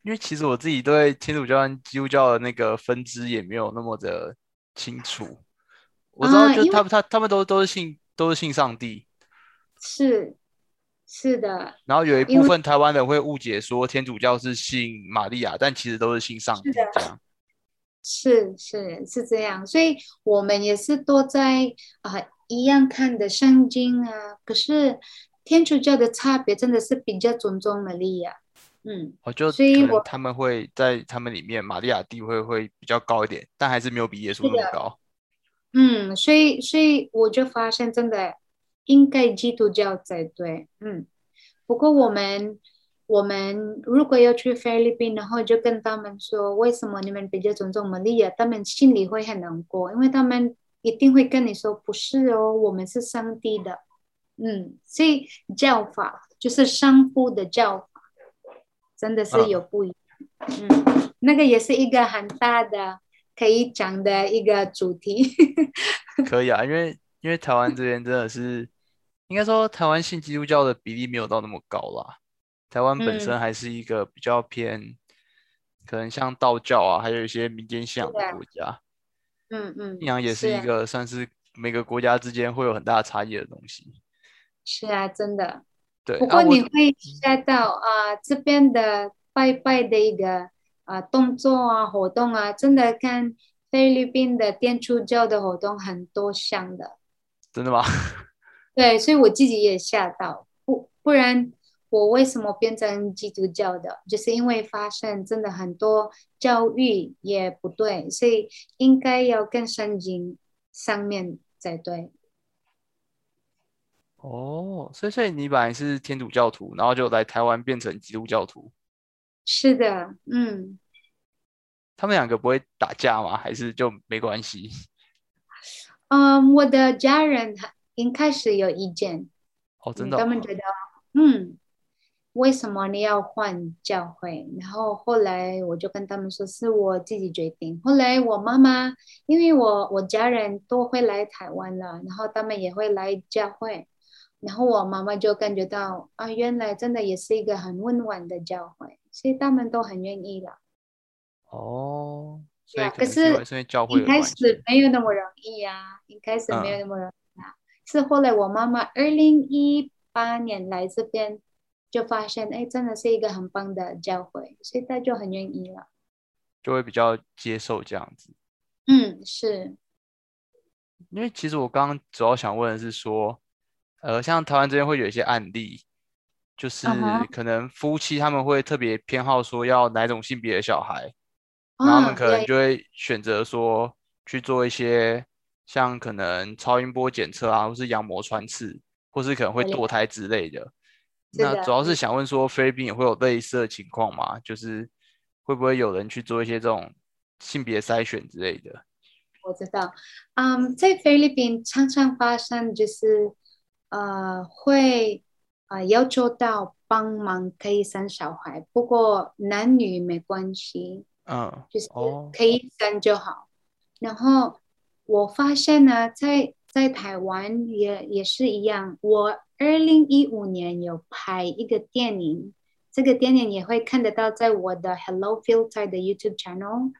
因为其实我自己对天主教跟基督教的那个分支也没有那么的清楚。我知道，就他们他他们都都是信都是信上帝，是是的。然后有一部分台湾人会误解说天主教是信玛利亚，但其实都是信上帝这样。是是是这样，所以我们也是多在啊一样看的圣经啊。可是天主教的差别真的是比较尊重玛利亚，嗯，我就所以我他们会在他们里面玛利亚地位会比较高一点，但还是没有比耶稣那么高。嗯，所以所以我就发现，真的应该基督教才对。嗯，不过我们我们如果要去菲律宾，然后就跟他们说，为什么你们比较尊重玛利亚，他们心里会很难过，因为他们一定会跟你说，不是哦，我们是上帝的。嗯，所以教法就是相互的教法，真的是有不一样。嗯，那个也是一个很大的。可以讲的一个主题，可以啊，因为因为台湾这边真的是，应该说台湾信基督教的比例没有到那么高啦。台湾本身还是一个比较偏，可能像道教啊，还有一些民间信仰的国家。嗯嗯，信仰也是一个算是每个国家之间会有很大差异的东西。是啊，真的。对。不过你会猜到啊，这边的拜拜的一个。啊，动作啊，活动啊，真的跟菲律宾的天主教的活动很多像的。真的吗？对，所以我自己也吓到，不不然我为什么变成基督教的？就是因为发生真的很多教育也不对，所以应该要更圣经上面才对。哦，所以所以你本来是天主教徒，然后就来台湾变成基督教徒。是的，嗯，他们两个不会打架吗？还是就没关系？嗯，我的家人一开始有意见，哦，真的，他们觉得，嗯，为什么你要换教会？然后后来我就跟他们说，是我自己决定。后来我妈妈，因为我我家人都会来台湾了，然后他们也会来教会，然后我妈妈就感觉到啊，原来真的也是一个很温暖的教会。所以他们都很愿意了。哦，对，可是一开始没有那么容易呀，一开始没有那么容易啊。是后来我妈妈二零一八年来这边，就发现哎，真的是一个很棒的教会，所以他就很愿意了，就会比较接受这样子。嗯，是。因为其实我刚刚主要想问的是说，呃，像台湾这边会有一些案例。就是可能夫妻他们会特别偏好说要哪种性别的小孩，然后他们可能就会选择说去做一些像可能超音波检测啊，或是羊膜穿刺，或是可能会堕胎之类的。那主要是想问说菲律宾也会有类似的情况吗？就是会不会有人去做一些这种性别筛选之类的？我知道，嗯，在菲律宾常常发生，就是呃会啊、呃要求到帮忙可以生小孩，不过男女没关系，嗯，就是哦可以生就好。然后我发现呢，在在台湾也也是一样。我二零一五年有拍一个电影，这个电影也会看得到在我的 Hello Filter 的 YouTube channel。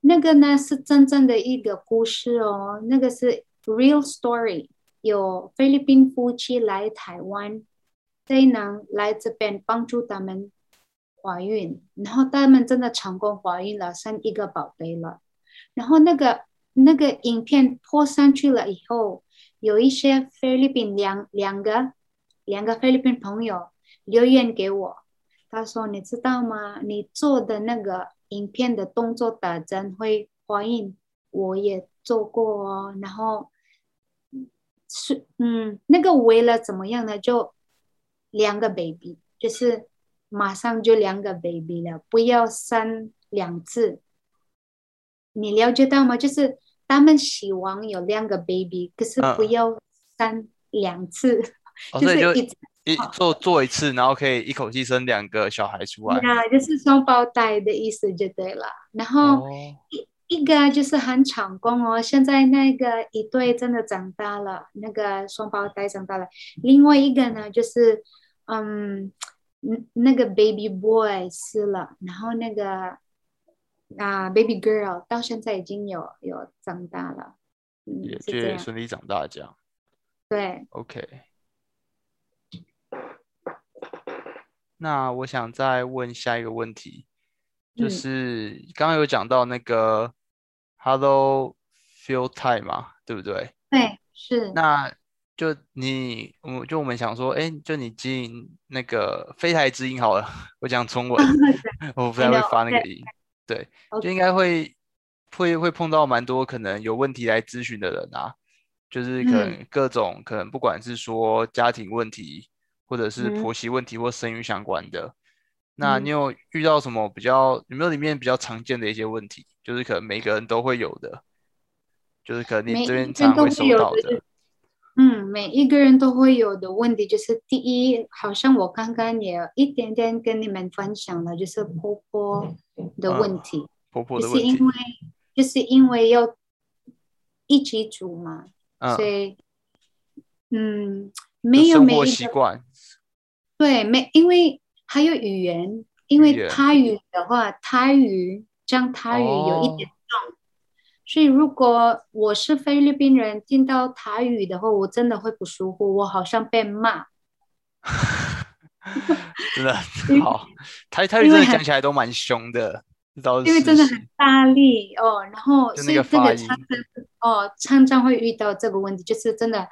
那个呢是真正的一个故事哦，那个是 real story，有菲律宾夫妻来台湾，再能来这边帮助他们怀孕，然后他们真的成功怀孕了，生一个宝贝了。然后那个那个影片播上去了以后，有一些菲律宾两两个两个菲律宾朋友留言给我，他说：“你知道吗？你做的那个影片的动作打针会怀孕，我也做过哦。然后是嗯，那个为了怎么样呢？就两个 baby，就是马上就两个 baby 了，不要生两次。你了解到吗？就是他们希望有两个 baby，可是不嗯要生两次，哦，就是一直一做做一次，然后可以一口气生两个小孩出来。呀，就是双胞胎的意思就对了。然后哦，一一个就是很成功哦，现在那个一对真的长大了，那个双胞胎长大了。另外一个呢，就是嗯，嗯那个 baby boy 死了，然后那个啊 baby girl 到现在已经有有长大了，嗯，也也顺利长大这样。对，OK。那我想再问下一个问题，就嗯是刚刚有讲到那个 Hello Feel Time 嘛，对不对？对，是，那就你，我就我们想说，哎，就你经营那个飞台之音好了，我讲中文，我不太会发那个音，对就应该会会会碰到蛮多可能有问题来咨询的人啊，就是可嗯。能各种可能不管是说家庭问题，或者是嗯。婆媳问题或生育相关的，那嗯。你有遇到什么比较有没有里面比较常见的一些问题？就是可能每个人都会有的，就是可能你这边一个人都会常会收到的，嗯，每一个人都会有的问题，就是第一，好像我刚刚也有一点点跟你们分享了，就是婆婆的问嗯题，婆婆的问题，就是因为就是因为要一起煮嘛，嗯，所以嗯，没有生活每一个习惯，对，没因为还有语言，因为泰语的话，泰语讲泰语有一点哦。重，所以如果我是菲律宾人，听到台语的话，我真的会不舒服，我好像被骂。真的好，台台语真的讲起来都蛮凶的，因为真的很大力哦，然后所以这个常常哦常常会遇到这个问题，就是真的，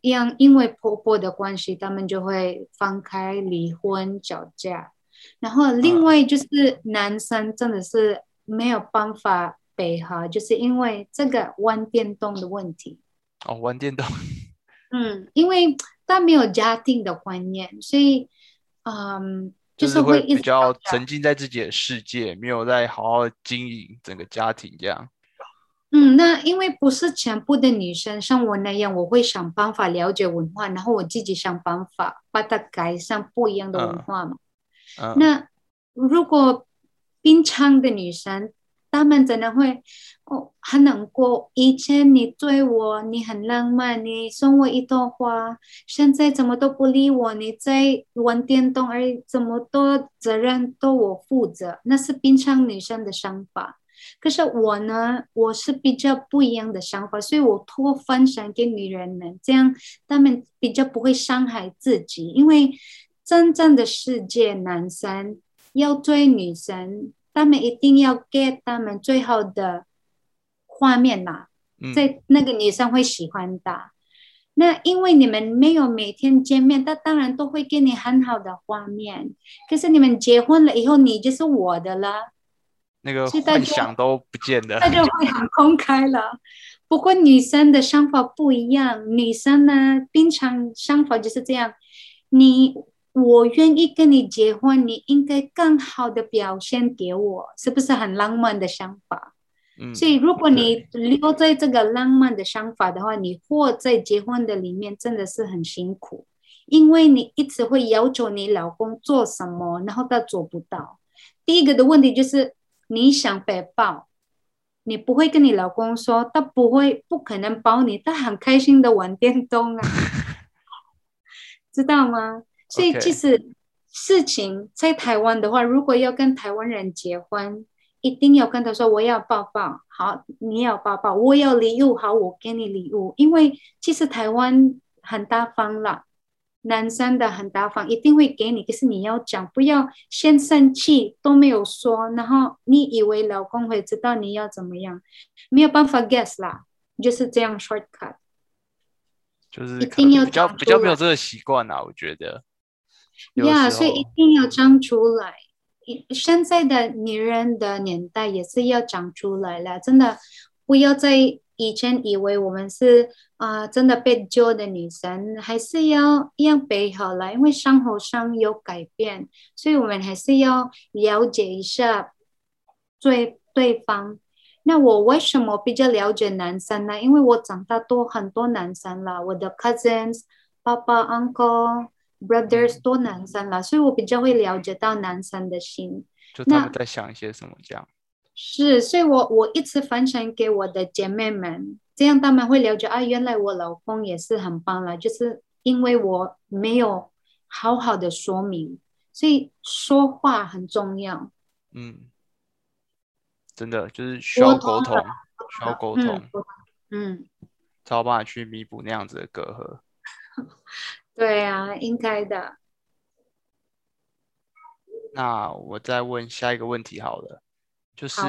因因为婆婆的关系，他们就会分开、离婚、吵架。然后另嗯外就是男生真的是没有办法配合，就是因为这个玩电动的问题。哦，玩电动，嗯，因为他没有家庭的观念，所以嗯，就是是会比较沉浸在自己的世界，没有在好好经营整个家庭这样。嗯，那因为不是全部的女生像我那样，我会想办法了解文化，然后我自己想办法把它改善不一样的文嗯化嘛。嗯，那如果平常的女生，他们真的会哦很难过。以前你对我，你很浪漫，你送我一朵花，现在怎么都不理我？你在玩电动，而已这么多责任都我负责，那是平常女生的想法。可是我呢，我是比较不一样的想法，所以我多分享给女人们，这样他们比较不会伤害自己。因为真正的世界，男生要追女生，他们一定要给他们最好的画面嘛，嗯，在那个女生会喜欢的。那因为你们没有每天见面，他当然都会给你很好的画面。可是你们结婚了以后，你就是我的了。那个幻想都不见了。那就会很公开了。不过女生的想法不一样，女生呢，平常想法就是这样。你我愿意跟你结婚，你应该更好的表现给我，是不是很浪漫的想法？嗯，所以，如果你留在这个浪漫的想法的话，你活在结婚的里面真的是很辛苦，因为你一直会要求你老公做什么，然后他做不到。第一个的问题就是你想被抱，你不会跟你老公说，他不会，不可能抱你，他很开心的玩电动啊，知道吗？所以其实事情在台湾的话，如果要跟台湾人结婚，一定要跟他说我要抱抱，好，你要抱抱，我要礼物，好，我给你礼物，因为其实台湾很大方了，男生的很大方，一定会给你，可是你要讲，不要先生气都没有说，然后你以为老公会知道你要怎么样，没有办法 guess 啦，就是这样 shortcut。就是一定要比较比较没有这个习惯啊，我觉得。有的呀时候所以一定要长出来。一现在的女人的年代也是要长出来了，真的不要再以前以为我们是啊、真的被救的女生，还是要要背好了，因为生活上有改变，所以我们还是要了解一下对对方。那我为什么比较了解男生呢？因为我长大多很多男生了，我的 cousins、爸爸、uncle、brothers 多男生了，所以我比较会了解到男生的心。就他们在想一些什么这样。是，所以我我一直分享给我的姐妹们，这样他们会了解啊，原来我老公也是很棒了，就是因为我没有好好的说明，所以说话很重要。嗯，真的就是需要沟通，需要沟通，嗯嗯，才有办法去弥补那样子的隔阂。对啊，应该的。那我再问下一个问题好了，就是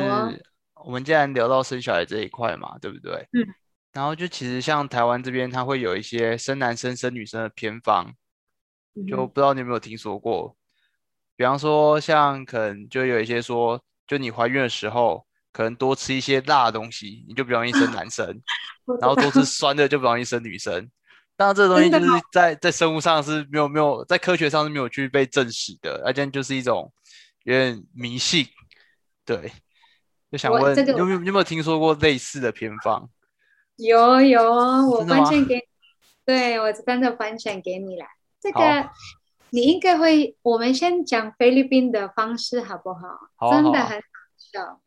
我们既然聊到生小孩这一块嘛，对不对？嗯。然后就其实像台湾这边，它会有一些生男生生女生的偏方，就嗯不知道你有没有听说过。比方说，像可能就有一些说，就你怀孕的时候，可能多吃一些辣的东西，你就不容易生男生。然后多吃酸的就不容易生女生。当然，这个东西就是在在生物上是没有没有在科学上是没有去被证实的，而且就是一种有点迷信。对，就想问，有没有有没有听说过类似的偏方？有有，我分享给，对我真的分享给你了。这好个你应该会，我们先讲菲律宾的方式好不好？真的很好笑。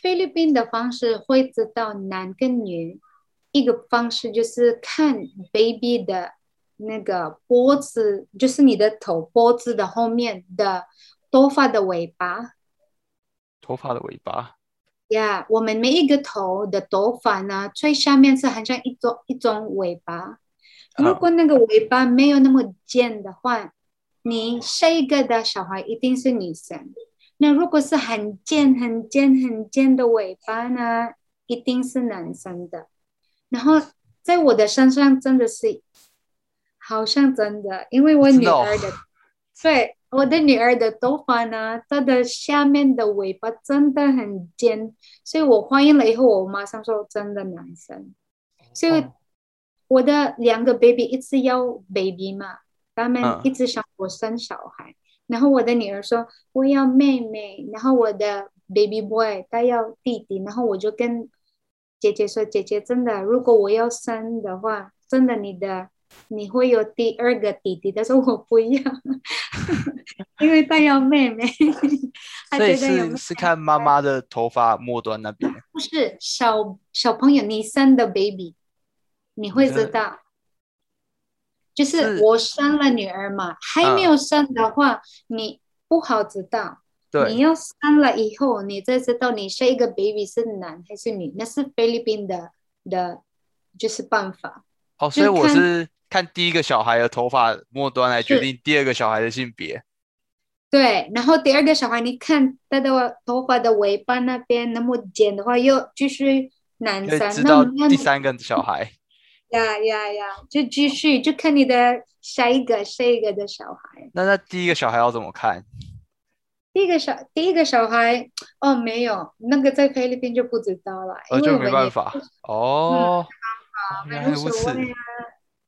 菲律宾的方式会知道男跟女，一个方式就是看 baby 的那个脖子，就是你的头脖子的后面的头发的尾巴。头发的尾巴，呀我们每一个头的头发呢，最下面是很像一种一种尾巴。如果那个尾巴没有那么尖的话，你下一个的小孩一定是女生。那如果是很尖、很尖、很尖的尾巴呢，一定是男生的。然后在我的身上真的是，好像真的，因为我女儿的，对，我的女儿的头发呢，她的下面的尾巴真的很尖，所以我怀孕了以后，我马上说真的男生。所以哦我的两个 baby 一直要 baby 嘛，他们嗯一直想我生小孩，然后我的女儿说我要妹妹，然后我的 baby boy 他要弟弟，然后我就跟姐姐说，姐姐真的，如果我要生的话，真的你的你会有第二个弟弟，但是我不要，因为他要妹妹，他所以是是看妈妈的头发末端那边。不是小小朋友，你生的 baby，你会知道。就是是我生了女儿嘛，还没有生的话，你不好知道。你，要生了以后，你才知道你下一个 baby 是男还是女，那是菲律宾的的，就是办法。哦，所以我是看第一个小孩的头发末端来决定第二个小孩的性别。对，然后第二个小孩，你看他的头发的尾巴那边那么尖的话，又继续男生，知道第三个小孩。呀呀呀，就继续就看你的下一个下一个的小孩。那那第一个小孩要怎么看？第一个小第一个小孩哦，没有那个在菲律宾就不知道了，呃，就因为我们也没办法。哦，没无所谓。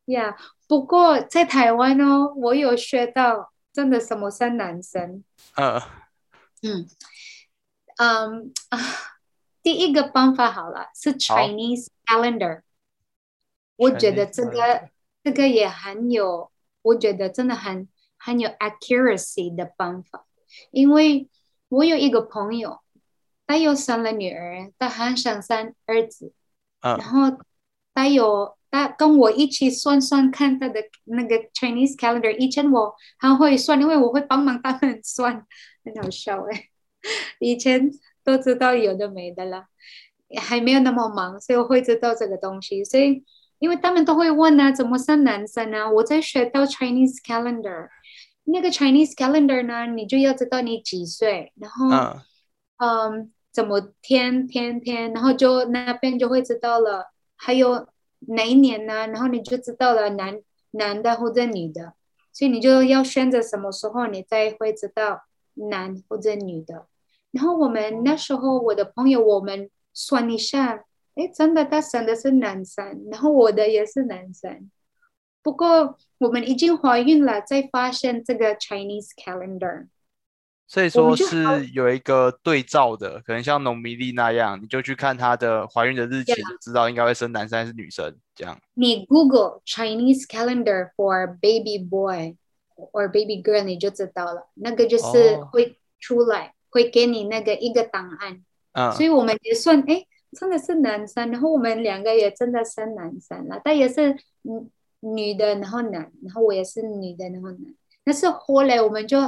呀。不过在台湾哦，我有学到真的什么是男生。嗯嗯嗯啊，第一个方法好了，是 Chinese calendar。我觉得这个这个也很有，我觉得真的很很有 accuracy 的方法，因为我有一个朋友，他又生了女儿，他很想生儿子，然后他有他跟我一起算算看他的那个 Chinese calendar，以前我还会算，因为我会帮忙他们 算，很好笑哎，以前都知道有的没的了，还没有那么忙，所以我会知道这个东西，所以。因为他们都会问呢，怎么生男生呢？我在学到 Chinese calendar，那个 Chinese calendar 呢，你就要知道你几岁，然后，嗯，怎么天天天，然后就那边就会知道了。还有哪一年呢？然后你就知道了男男的或者女的，所以你就要选择什么时候你才会知道男或者女的。然后我们那时候我的朋友，我们算一下。哎，真的，他生的是男生，然后我的也是男生。不过我们已经怀孕了，再发现这个 Chinese calendar，所以说是有一个对照的，可能像农民历那样，你就去看她的怀孕的日期，就知道应该会生男生还是女生。这样，你 Google Chinese calendar for baby boy or baby girl，你就知道了，那个就是会出来，会给你那个一个档案。嗯，所以我们也算哎。真的是男生，然后我们两个也真的生男生了，但也是女女的，然后男，然后我也是女的，然后男。但是后来我们就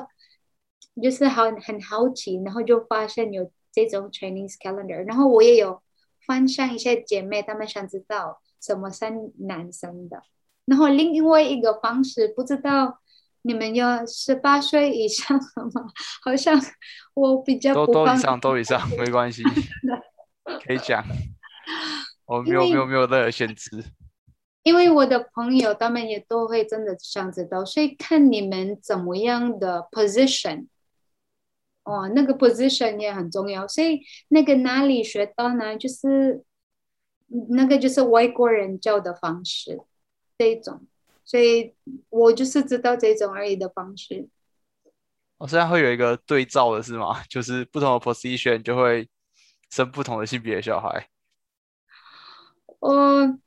就是好很好奇，然后就发现有这种 Chinese calendar，然后我也有翻上一些姐妹，她们想知道什么生男生的。然后另外一个方式，不知道你们要十八岁以上吗？好像我比较都都以上，都以上，没关系。可以讲，我没有没有没有任何限制。因为我的朋友他们也都会真的想知道，所以看你们怎么样的 position，哦，那个 position 也很重要。所以那个哪里学到呢？就是那个就是外国人教的方式，这种。所以我就是知道这种而已的方式。我现在会有一个对照的是吗？就是不同的 position 就会。生不同的性别的小孩，我，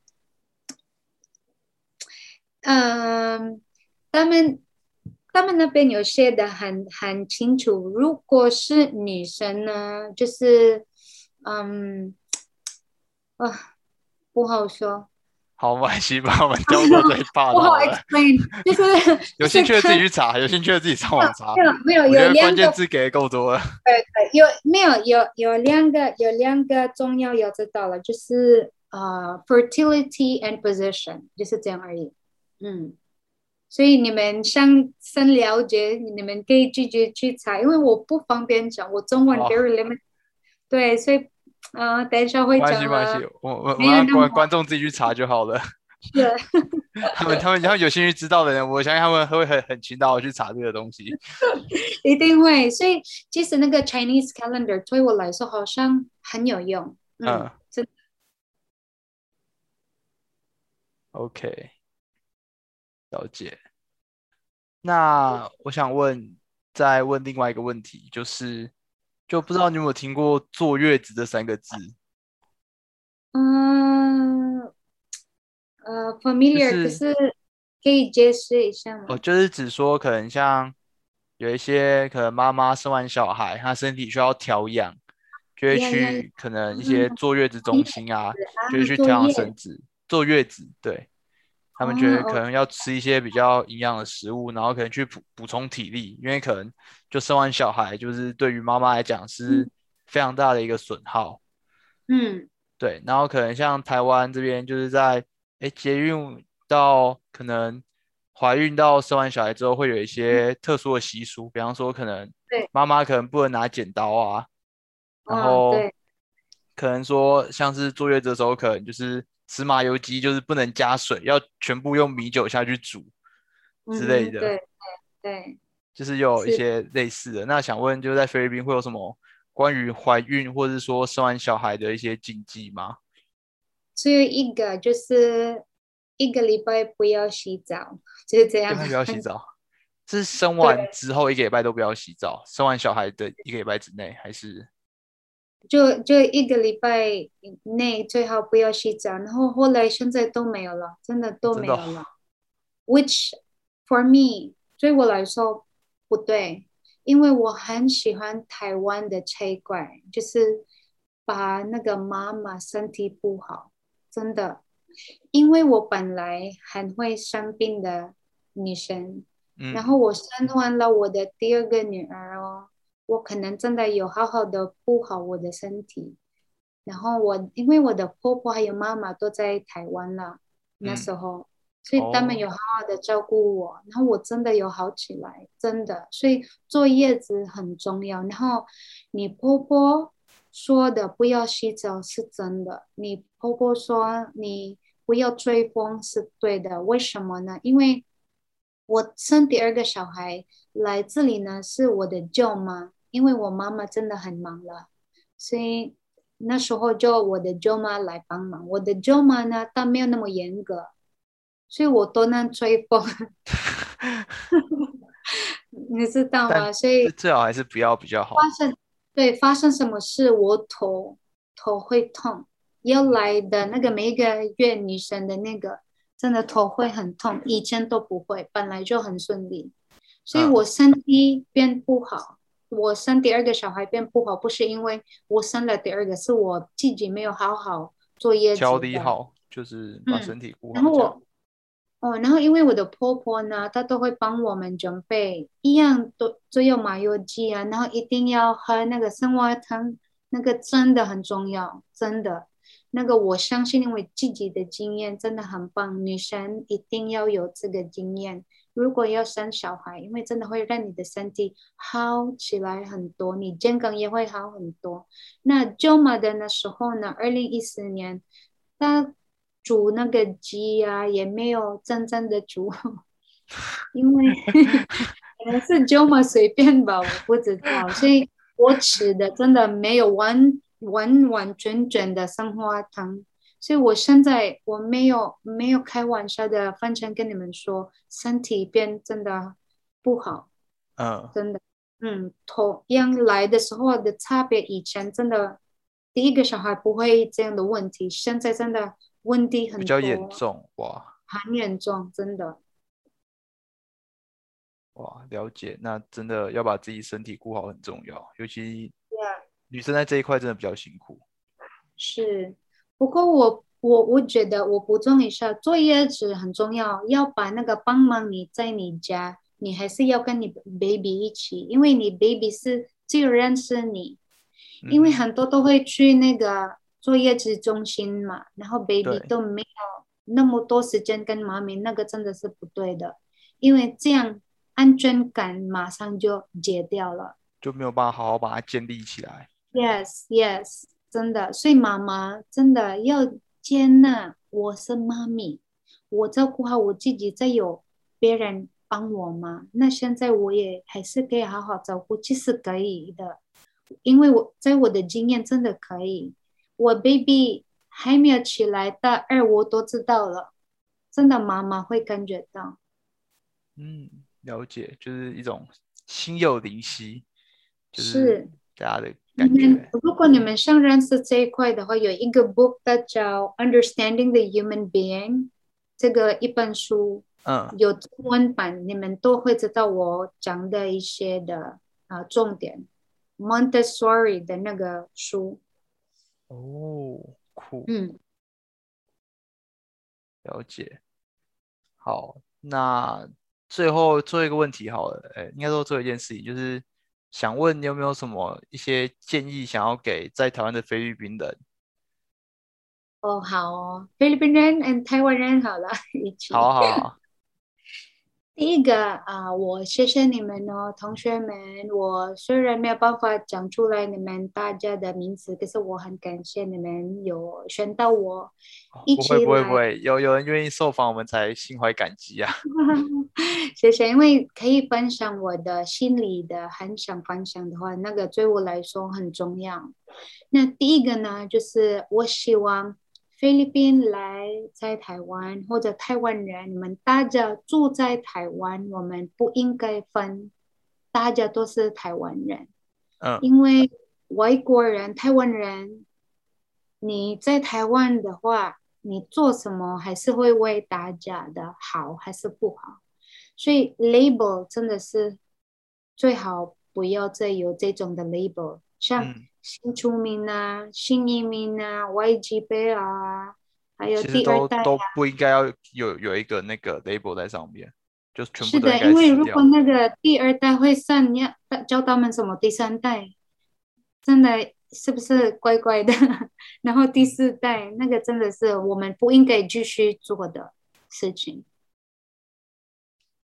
嗯，他们他们那边有写的很很清楚。如果是女生呢，就是，嗯，啊，不好说。好，我还是把我们交过最怕的。不好 explain，就是 有兴趣的自己去查，有兴趣的自己上网查。没有，没有，有两个关键字给的够多了。对对，有没有有有两个有两个重要要知道了，就是呃，fertility and position，就是这样而已。嗯，所以你们想深了解，你们可以直接去查，因为我不方便讲，我中文 very limited。对，所以。呃，等一下会讲。关系没关系，我我我让观观众自己去查就好了。是，他们他们然后有兴趣知道的人，我相信他们会很很勤劳去查这个东西。一定会，所以其实那个 Chinese calendar 对我来说好像很有用。嗯，真。OK，了解。那我想问，再问另外一个问题，就是。就不知道你有没有听过“坐月子”这三个字？嗯，呃，familiar，可是可以解释一下吗？哦，就是只说，可能像有一些可能妈妈生完小孩，她身体需要调养，就会去可能一些坐月子中心啊，就会去调养身子，坐月子，对。他们觉得可能要吃一些比较营养的食物，然后可能去补补充体力，因为可能就生完小孩，就是对于妈妈来讲是非常大的一个损耗。嗯，对。然后可能像台湾这边，就是在哎，节孕到可能怀孕到生完小孩之后，会有一些特殊的习俗，比方说可能妈妈可能不能拿剪刀啊，然后可能说像是坐月子的时候，可能就是。芝麻油鸡就是不能加水，要全部用米酒下去煮之类的。对对对，就是有一些类似的。那想问，就在菲律宾会有什么关于怀孕或者说生完小孩的一些禁忌吗？只有一个，就是一个礼拜不要洗澡，就是这样。不要洗澡，是生完之后一个礼拜都不要洗澡，生完小孩的一个礼拜之内还是？就就一个礼拜内最好不要洗澡，然后后来现在都没有了，真的都没有了。Which for me，对我来说不对，因为我很喜欢台湾的菜怪，就是把那个妈妈身体不好，真的，因为我本来很会生病的女生，然后我生完了我的第二个女儿哦。我可能真的有好好的顾好我的身体，然后我因为我的婆婆还有妈妈都在台湾了，那时候，所以他们有好好的照顾我，然后我真的有好起来，真的，所以坐月子很重要。然后你婆婆说的不要洗澡是真的，你婆婆说你不要追风是对的，为什么呢？因为我生第二个小孩来这里呢，是我的舅妈。因为我妈妈真的很忙了，所以那时候就我的舅妈来帮忙。我的舅妈呢，她没有那么严格，所以我都能吹风。你知道吗？所以最好还是不要比较好。发生对发生什么事，我头头会痛。要来的那个每一个月女生的那个，真的头会很痛，以前都不会，本来就很顺利，所以我身体变不好。我生第二个小孩变不好，不是因为我生了第二个，是我自己没有好好做业调理好，就是把身体顾好。然后我，哦，然后因为我的婆婆呢，她都会帮我们准备一样都都有麻油鸡啊，然后一定要喝那个生蛙汤，那个真的很重要，真的，那个我相信，因为自己的经验真的很棒，女生一定要有这个经验。如果要生小孩，因为真的会让你的身体好起来很多，你健康也会好很多。那舅妈的那时候呢，二零一四年，他煮那个鸡啊，也没有真正的煮，因为 可能是舅妈随便吧，我不知道。所以我吃的真的没有完完完全全的生花汤。所以，我现在我没有没有开玩笑的，翻成跟你们说，身体变真的不好，嗯，真的，嗯，同样来的时候的差别，以前真的第一个小孩不会这样的问题，现在真的问题很比较严重，哇，很严重，真的，哇，了解，那真的要把自己身体顾好很重要，尤其女生在这一块真的比较辛苦，是。不过我我我觉得我补充一下，坐月子很重要，要把那个帮忙你在你家，你还是要跟你 baby 一起，因为你 baby 是最认识你，因为很多都会去那个坐月子中心嘛，然后 baby 都没有那么多时间跟妈咪，那个真的是不对的，因为这样安全感马上就解掉了，就没有办法好好把它建立起来。Yes, yes. 真的，所以妈妈真的要接纳我是妈咪，我照顾好我自己，再有别人帮我嘛？那现在我也还是可以好好照顾，其实可以的，因为我在我的经验真的可以。我 baby 还没有起来，大二我都知道了，真的妈妈会感觉到。嗯，了解，就是一种心有灵犀，就是大家的。感觉如果你们上认识这一块的话，有一个 book 叫《Understanding the Human Being》，这个一本书，嗯，有中文版，你们都会知道我讲的一些的啊重点。Montessori 的那个书。哦，酷。嗯，了解。好，那最后做一个问题好了，哎，应该说做一件事情，就是。想问你有没有什么一些建议想要给在台湾的菲律宾人？哦，好哦，菲律宾人和台湾人好了 一起。好好。第一个啊，我谢谢你们哦，同学们。我虽然没有办法讲出来你们大家的名字，可是我很感谢你们有选到我一起不会不会不会，有有人愿意受访，我们才心怀感激啊。谢谢，因为可以分享我的心里的很想分享的话，那个对我来说很重要。那第一个呢，就是我希望。菲律宾来在台湾或者台湾人，你们大家住在台湾，我们不应该分，大家都是台湾人。嗯。因为外国人、台湾人，你在台湾的话，你做什么还是会为大家的好还是不好，所以 label 真的是最好不要再有这种的 label，像嗯，新出名啊、新移民啊、YGB 啊，还有第二代啊。都都不应该要有有一个那个 label 在上面，就全是的，部都应该因为如果。那个第二代会上，你要教他们什么？第三代真的是不是乖乖的？然后第四代那个真的是我们不应该继续做的事情。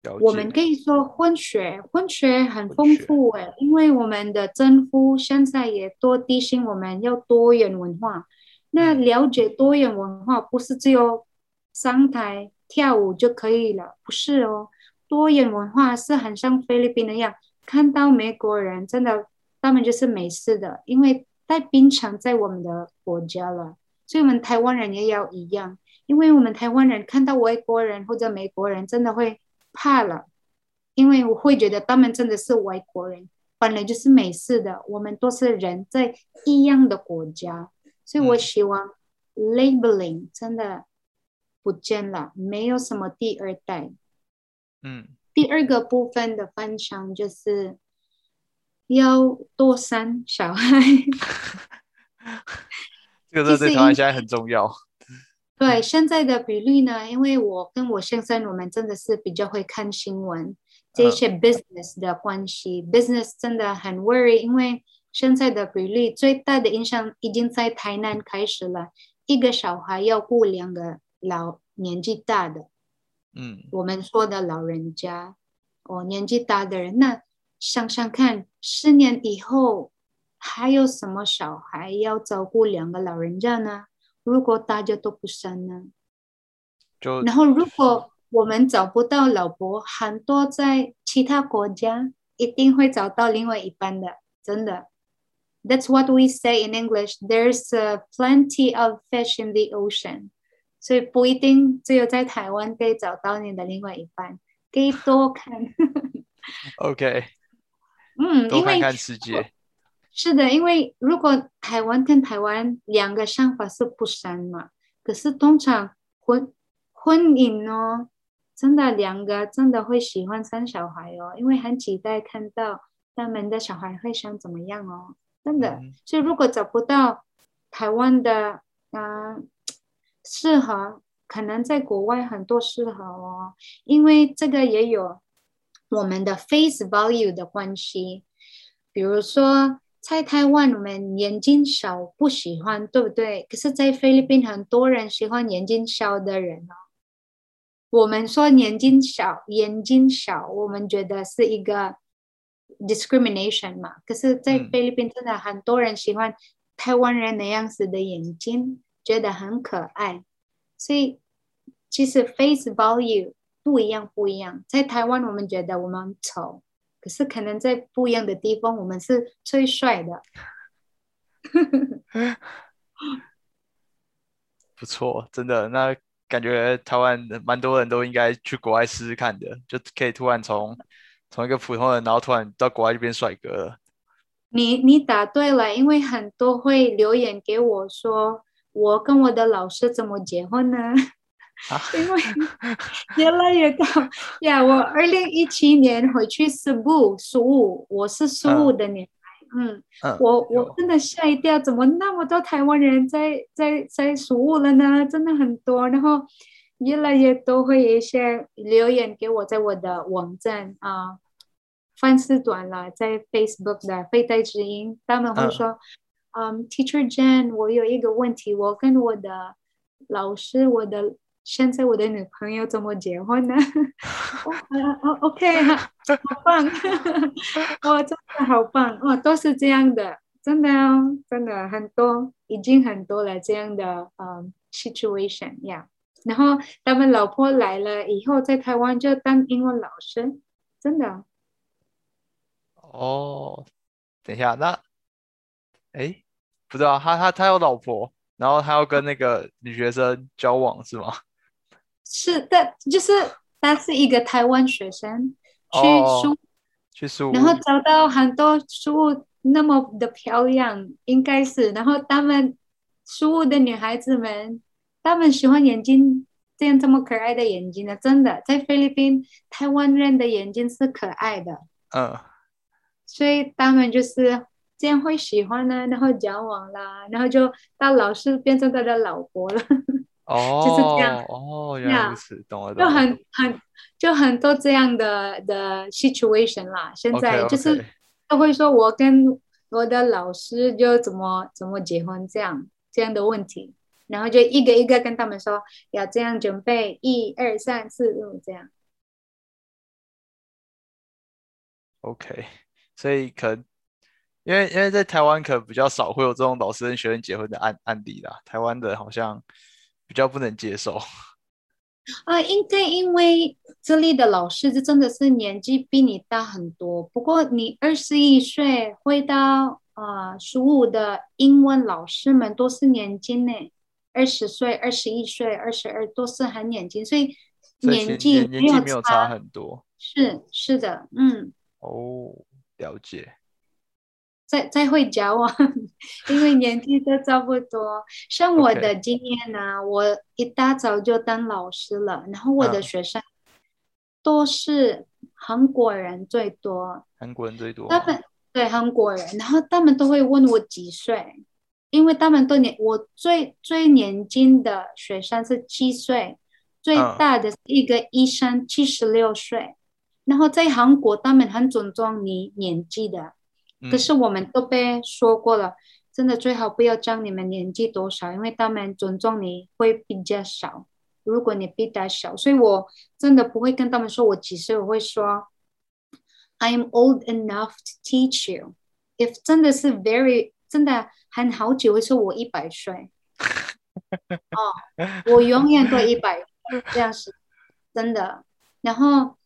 了我们，可以说混血，混血很丰富诶，因为我们的政府现在也多提醒我们要多元文化。那嗯了解多元文化不是只有上台跳舞就可以了，不是哦。多元文化是很像菲律宾那样，看到美国人真的他们就是美式的，因为太槟城在我们的国家了，所以我们台湾人也要一样，因为我们台湾人看到外国人或者美国人真的会怕了，因为我会觉得他们真的是外国人，本来就是美式的，我们都是人在一样的国家，所以我嗯希望 labeling 真的不见了，没有什么第二代。嗯，第二个部分的分享就是要多生小孩。这个对其实因台湾现在很重要。对现在的比例呢，因为我跟我先生，我们真的是比较会看新闻，这嗯。些 business 的关系、b u s i n e s s 真的很 worry，因为现在的比例最大的影响已经在台南开始了，一个小孩要顾两个老年纪大的，嗯，我们说的老人家，哦，年纪大的人，那想想看，十年以后还有什么小孩要照顾两个老人家呢？如果大家都不生呢？就然后如果我们找不到老婆，很多在其他国家一定会找到另外一半的，真的。That's what we say in English. There's uh, plenty of fish in the ocean. 所以不一定只有在台湾可以找到你的另外一半，可以多看。OK，嗯，多看看世界。是的，因为如果台湾跟台湾两个想法是不生嘛，可是通常婚婚姻哦，真的两个真的会喜欢生小孩哦，因为很期待看到他们的小孩会生怎么样哦，真的。嗯所以如果找不到台湾的嗯、呃适合，可能在国外很多适合哦，因为这个也有我们的 face value 的关系，比如说。在台湾，我们眼睛小不喜欢，对不对？可是，在菲律宾，很多人喜欢眼睛小的人哦。我们说眼睛小，眼睛小，我们觉得是一个 discrimination 嘛。可是，在嗯菲律宾，真的很多人喜欢台湾人那样子的眼睛，觉得很可爱。所以，其实 face value 不一样，不一样。在台湾，我们觉得我们丑。可是可能在不一样的地方，我们是最帅的。不错，真的。那感觉台湾蛮多人都应该去国外试试看的，就可以突然从从一个普通人，然后突然到国外就变帅哥了。你你答对了，因为很多会留言给我说，我跟我的老师怎么结婚呢？啊 因为越来越高呀！我二零一七年回去十五十五，我是十五的年代，嗯，嗯，我我真的吓一跳，怎么那么多台湾人在在在十五了呢？真的很多，然后越来越多会有一些留言给我，在我的网站啊。范丝短了，在 Facebook 的飞带之音，他们会嗯说，嗯，Teacher Jen，我有一个问题，我跟我的老师，我的现在我的女朋友怎么结婚呢？哦哦，OK，好好棒，哦，真的好棒，哦，都是这样的，真的哦，真的很多，已经很多了这样的嗯 situation 呀。然后他们老婆来了以后，在台湾就当英文老师，真的。哦，等一下，那哎，不知道他他他有老婆，然后他要跟那个女学生交往是吗？是的，就是他是一个台湾学生去哦。书，去苏然后找到很多书那么的漂亮，应该是，然后他们书的女孩子们，他们喜欢眼睛这样这么可爱的眼睛的，真的，在菲律宾，台湾人的眼睛是可爱的，嗯，所以他们就是这样会喜欢呢，然后交往啦，然后就到老师变成他的老婆了。哦，就是这样哦，原来呀如此，懂了，就。很很就很多这样的的 situation 啦。现在就是都会说我跟我的老师就怎么怎么结婚这样这样的问题，然后就一个一个跟他们说要这样准备，一二三四五这样。OK，所以可能因为因为在台湾可能比较少会有这种老师跟学生结婚的案案例啦，台湾的好像比较不能接受。啊，应该因为这里的老师就真的是年纪比你大很多，不过你二十一岁会到啊十五的英文老师们都是年轻呢，二十岁、二十一岁、二十二都是很年轻，所以年纪年年纪没有差很多。是是的，嗯，哦，了解。再再会交往，因为年纪都差不多。像我的经验呢，我一大早就当老师了，然后我的嗯学生都是韩国人最多，韩国人最多，他们对韩国人，然后他们都会问我几岁，因为他们都年，我最最年轻的学生是七岁，最嗯大的是一个医生七十六岁，然后在韩国他们很尊重你年纪的，可嗯是我们都被说过了，真的最好不要讲你们年纪多少，因为他们尊重你会比较少。如果你比他小，所以我真的不会跟他们说我几岁，我会说 I am old enough to teach you. If 真的是 very 真的很好久，会说我一百岁。哦，我永远都一百，这样是真的。然后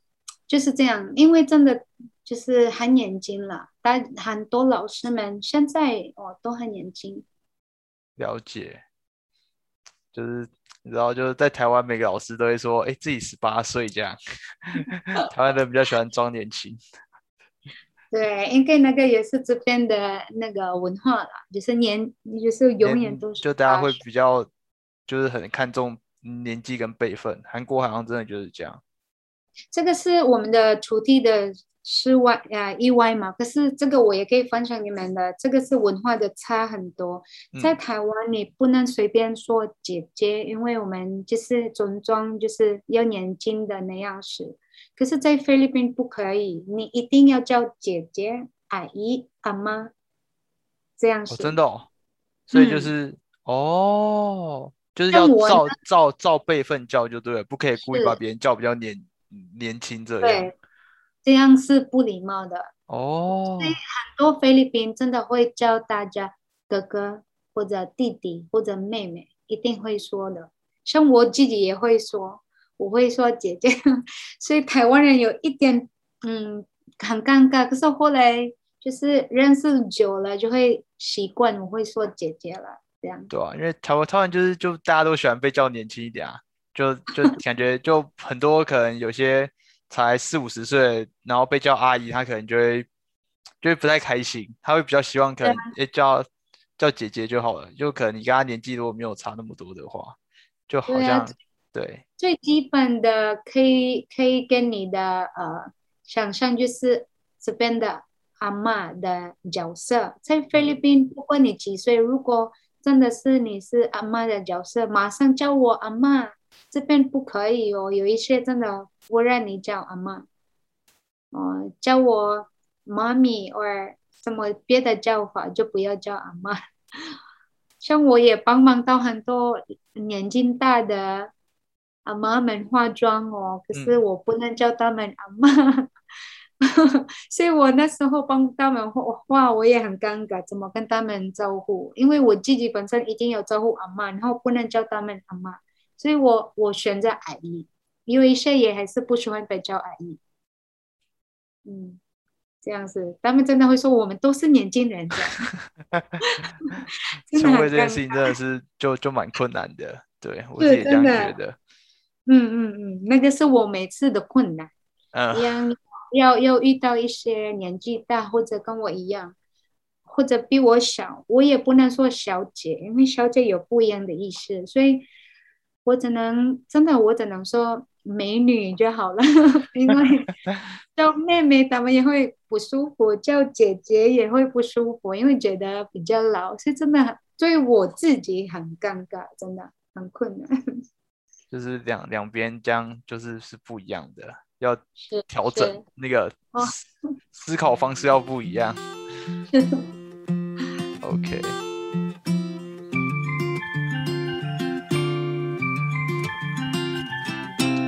就是这样，因为真的就是很年轻了，但很多老师们现在哦都很年轻。了解。就是你知道，就是在台湾每个老师都会说，哎，自己十八岁这样。台湾人比较喜欢装年轻。对，应该那个也是这边的那个文化啦，就是年，就是永远年都是就大家会比较，就是很看重年纪跟辈分。韩国好像真的就是这样。这个是我们的徒弟的室外啊意外嘛，可是这个我也可以分享你们的，这个是文化的差很多。在嗯台湾你不能随便说姐姐，因为我们就是尊重，就是要年轻的那样子。可是，在菲律宾不可以，你一定要叫姐姐、阿姨、阿妈，这样哦，真的哦，所以就嗯。是哦，就是要照照照辈分叫就对了，不可以故意把别人叫比较年年轻这样。对，这样是不礼貌的。哦，所以很多菲律宾真的会叫大家哥哥或者弟弟或者妹妹，一定会说的。像我自己也会说，我会说姐姐，所以台湾人有一点嗯很尴尬。可是后来就是认识久了，就会习惯我会说姐姐了，这样。对啊，因为台湾台湾就是就大家都喜欢被叫年轻一点啊，就就感觉就很多可能有些才四五十岁，然后被叫阿姨，她可能就会就会不太开心，她会比较希望可能诶叫叫姐姐就好了，就可能你跟她年纪如果没有差那么多的话，就好对啊像对。最基本的可以可以跟你的呃想象就是这边的阿妈的角色，在菲律宾，不管你几岁，如果真的是你是阿妈的角色，马上叫我阿嬷，这边不可以哦，有一些真的不让你叫阿妈，哦、叫我妈咪或什么别的叫法就不要叫阿妈。像我也帮忙到很多年纪大的阿妈们化妆哦，可是我不能叫他们阿妈，所以我那时候帮他们画画，我也很尴尬，怎么跟他们招呼？因为我自己本身已经有招呼阿妈，然后不能叫他们阿妈，所以我我选择阿姨，因为一些也还是不喜欢被叫阿姨。嗯，这样子，他们真的会说我们都是年轻人这样。社会这件事情真的是就就蛮困难的，对我自己这样觉得。嗯嗯嗯，那个是我每次的困难，一样要要遇到一些年纪大或者跟我一样，或者比我小，我也不能说小姐，因为小姐有不一样的意思，所以我只能真的我只能说美女就好了，因为叫妹妹他们也会不舒服，叫姐姐也会不舒服，因为觉得比较老，是真的很对我自己很尴尬，真的很困难。就是两两边将就是是不一样的，要调整那个思考方式要不一样。OK，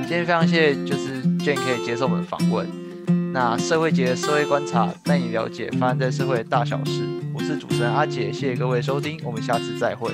今天非常谢谢，就是 Jane 可以接受我们访问。那社会节社会观察，带你了解发生在社会的大小事。我是主持人阿杰，谢谢各位收听，我们下次再会。